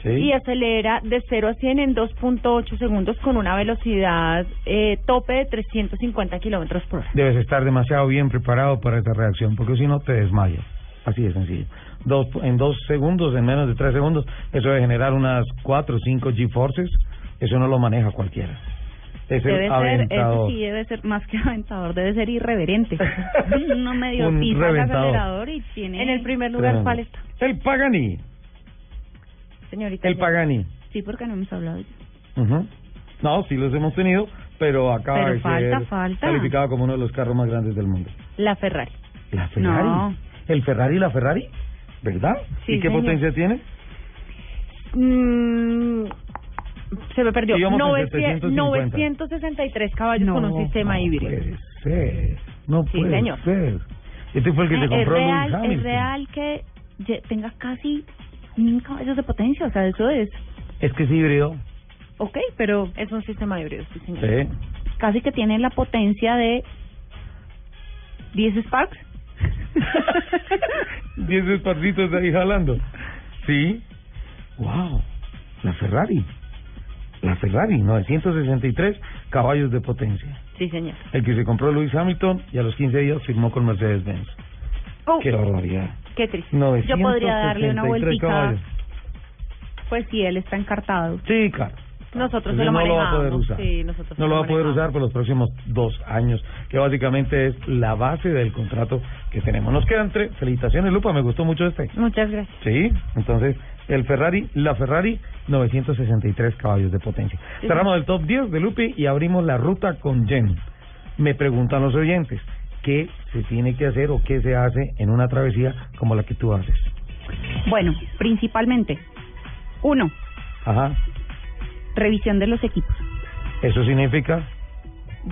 Sí. Y acelera de 0 a 100 en 2.8 segundos con una velocidad eh, tope de 350 kilómetros por hora. Debes estar demasiado bien preparado para esta reacción, porque si no te desmayas. Así de sencillo. Dos, en dos segundos, en menos de tres segundos, eso debe generar unas cuatro o cinco G-Forces. Eso no lo maneja cualquiera. Es Debe el ser, aventador. ese sí debe ser más que aventador, debe ser irreverente. Uno medio Un pisa el acelerador y tiene... En el primer lugar. ¿cuál está? El Pagani. Señorita. El ya. Pagani. Sí, porque no hemos hablado de Ujú. No, sí los hemos tenido, pero acaba Pero de falta, ser falta. calificado como uno de los carros más grandes del mundo. La Ferrari. ¿La Ferrari? No. ¿El Ferrari y la Ferrari? ¿Verdad? Sí, ¿Y qué señor. potencia tiene? Mm, se me perdió. Digamos en 900 750. 963 caballos con un sistema no híbrido. Puede ser. No Sí, puede señor. ser. Este fue el que Eh, te es compró Lewis real, Hamilton. es real que tenga casi mil caballos de potencia, o sea, eso es... Es que es híbrido. Ok, pero... Es un sistema híbrido, sí, señor. Sí. casi que tiene la potencia de 10 Sparks. 10 esparcitos ahí jalando. Sí. Wow. La Ferrari. La Ferrari, 963 caballos de potencia. Sí, señor. El que se compró Lewis Hamilton y a los 15 días firmó con Mercedes-Benz. Oh, Qué barbaridad. qué triste. Yo podría darle una 963 vueltica. caballos. Pues sí, él está encartado. Sí, claro. Nosotros se lo no lo va a manejamos. poder usar. Sí, nosotros No se lo va a poder manejamos. usar por los próximos dos años, que básicamente es la base del contrato que tenemos. Nos quedan tres. Felicitaciones, Lupa, me gustó mucho este. Muchas gracias. Sí, entonces el Ferrari, la Ferrari, 963 caballos de potencia. Sí. Cerramos el top 10 de Lupi y abrimos la ruta con Jen. Me preguntan los oyentes, ¿qué se tiene que hacer o qué se hace en una travesía como la que tú haces? Bueno, principalmente, uno, Ajá, revisión de los equipos. eso significa,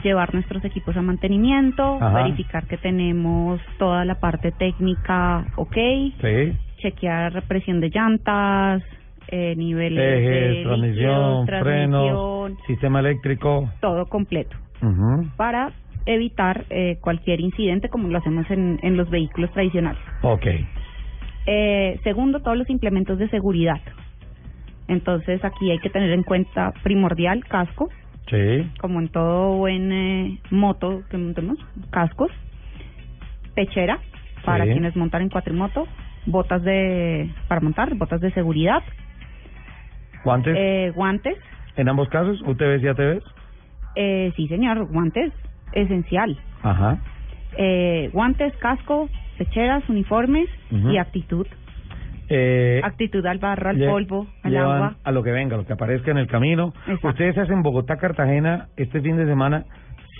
Llevar nuestros equipos a mantenimiento, Ajá. verificar que tenemos toda la parte técnica ok, sí, chequear presión de llantas, eh, niveles de transmisión, líquidos, frenos, sistema eléctrico. todo completo. Para evitar eh, cualquier incidente como lo hacemos en, en los vehículos tradicionales. Ok, Eh, segundo, todos los implementos de seguridad. Entonces aquí hay que tener en cuenta primordial casco, sí, como en todo buen eh, moto que montemos, cascos, pechera para Sí. quienes montan en cuatrimoto, botas de para montar, botas de seguridad, guantes, eh, guantes, en ambos casos, UTVs y ATVs. eh, sí señor, guantes, esencial. Ajá. eh, guantes, casco, pecheras, uniformes y actitud. Eh, Actitud al barro, al polvo, al agua. A lo que venga, lo que aparezca en el camino. Exacto. Ustedes hacen Bogotá-Cartagena este fin de semana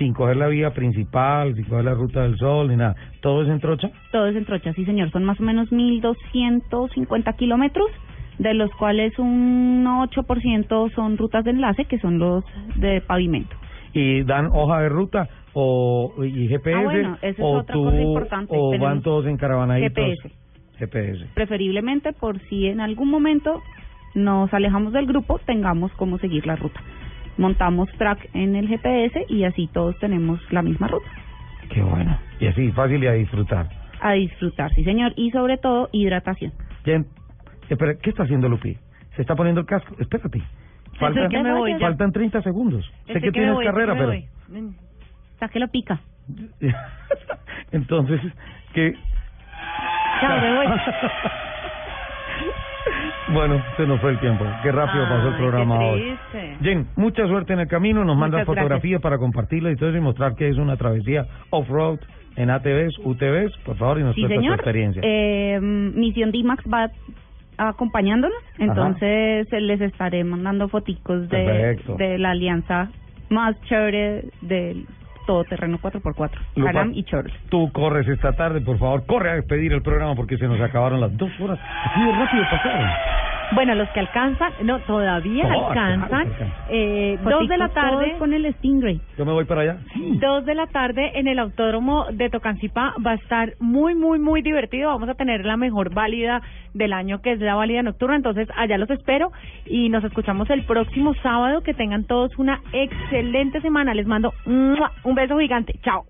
sin coger la vía principal, sin coger la ruta del sol, ni nada. ¿Todo es en trocha? Todo es en trocha, sí señor. Son más o menos 1.250 kilómetros, de los cuales un 8% son rutas de enlace, que son los de pavimento. ¿Y dan hoja de ruta o y GPS? Ah, bueno, esa es o otra tú- cosa importante. ¿O van todos encaravanados? GPS. GPS. Preferiblemente por si en algún momento nos alejamos del grupo, tengamos cómo seguir la ruta. Montamos track en el GPS y así todos tenemos la misma ruta. Qué bueno. Y así, fácil y a disfrutar. A disfrutar, sí señor. Y sobre todo, hidratación. Jen, espera, ¿qué está haciendo Lupi? ¿Se está poniendo el casco? Espérate. Faltan, que me voy faltan 30 segundos. sé que, que tienes voy, carrera, pero... voy. Sáquelo pica. Entonces, ¿qué? Chao, me voy. Bueno, se nos fue el tiempo. Qué rápido pasó el programa hoy. Jen, mucha suerte en el camino. Nos mandas Muchas fotografías para compartirla y todo eso y mostrar que es una travesía off-road en ATVs, UTVs, por favor, y nos Sí, señor. experiencia. Eh, Misión D-Max va acompañándonos, entonces eh, les estaré mandando foticos de, Perfecto. de la alianza más chévere del todoterreno 4x4, Lupa. Caram y Chorle. Tú corres esta tarde, por favor, corre a despedir el programa porque se nos acabaron las dos horas. Así de rápido pasaron. Bueno, los que alcanzan, no, todavía alcanzan. claro, alcanzan. Eh, dos de la tarde. con el Stingray. Yo me voy para allá. Dos de la tarde en el autódromo de Tocancipá va a estar muy, muy, muy divertido. Vamos a tener la mejor válida del año, que es la válida nocturna. Entonces, allá los espero y nos escuchamos el próximo sábado. Que tengan todos una excelente semana. Les mando un beso gigante. Chao.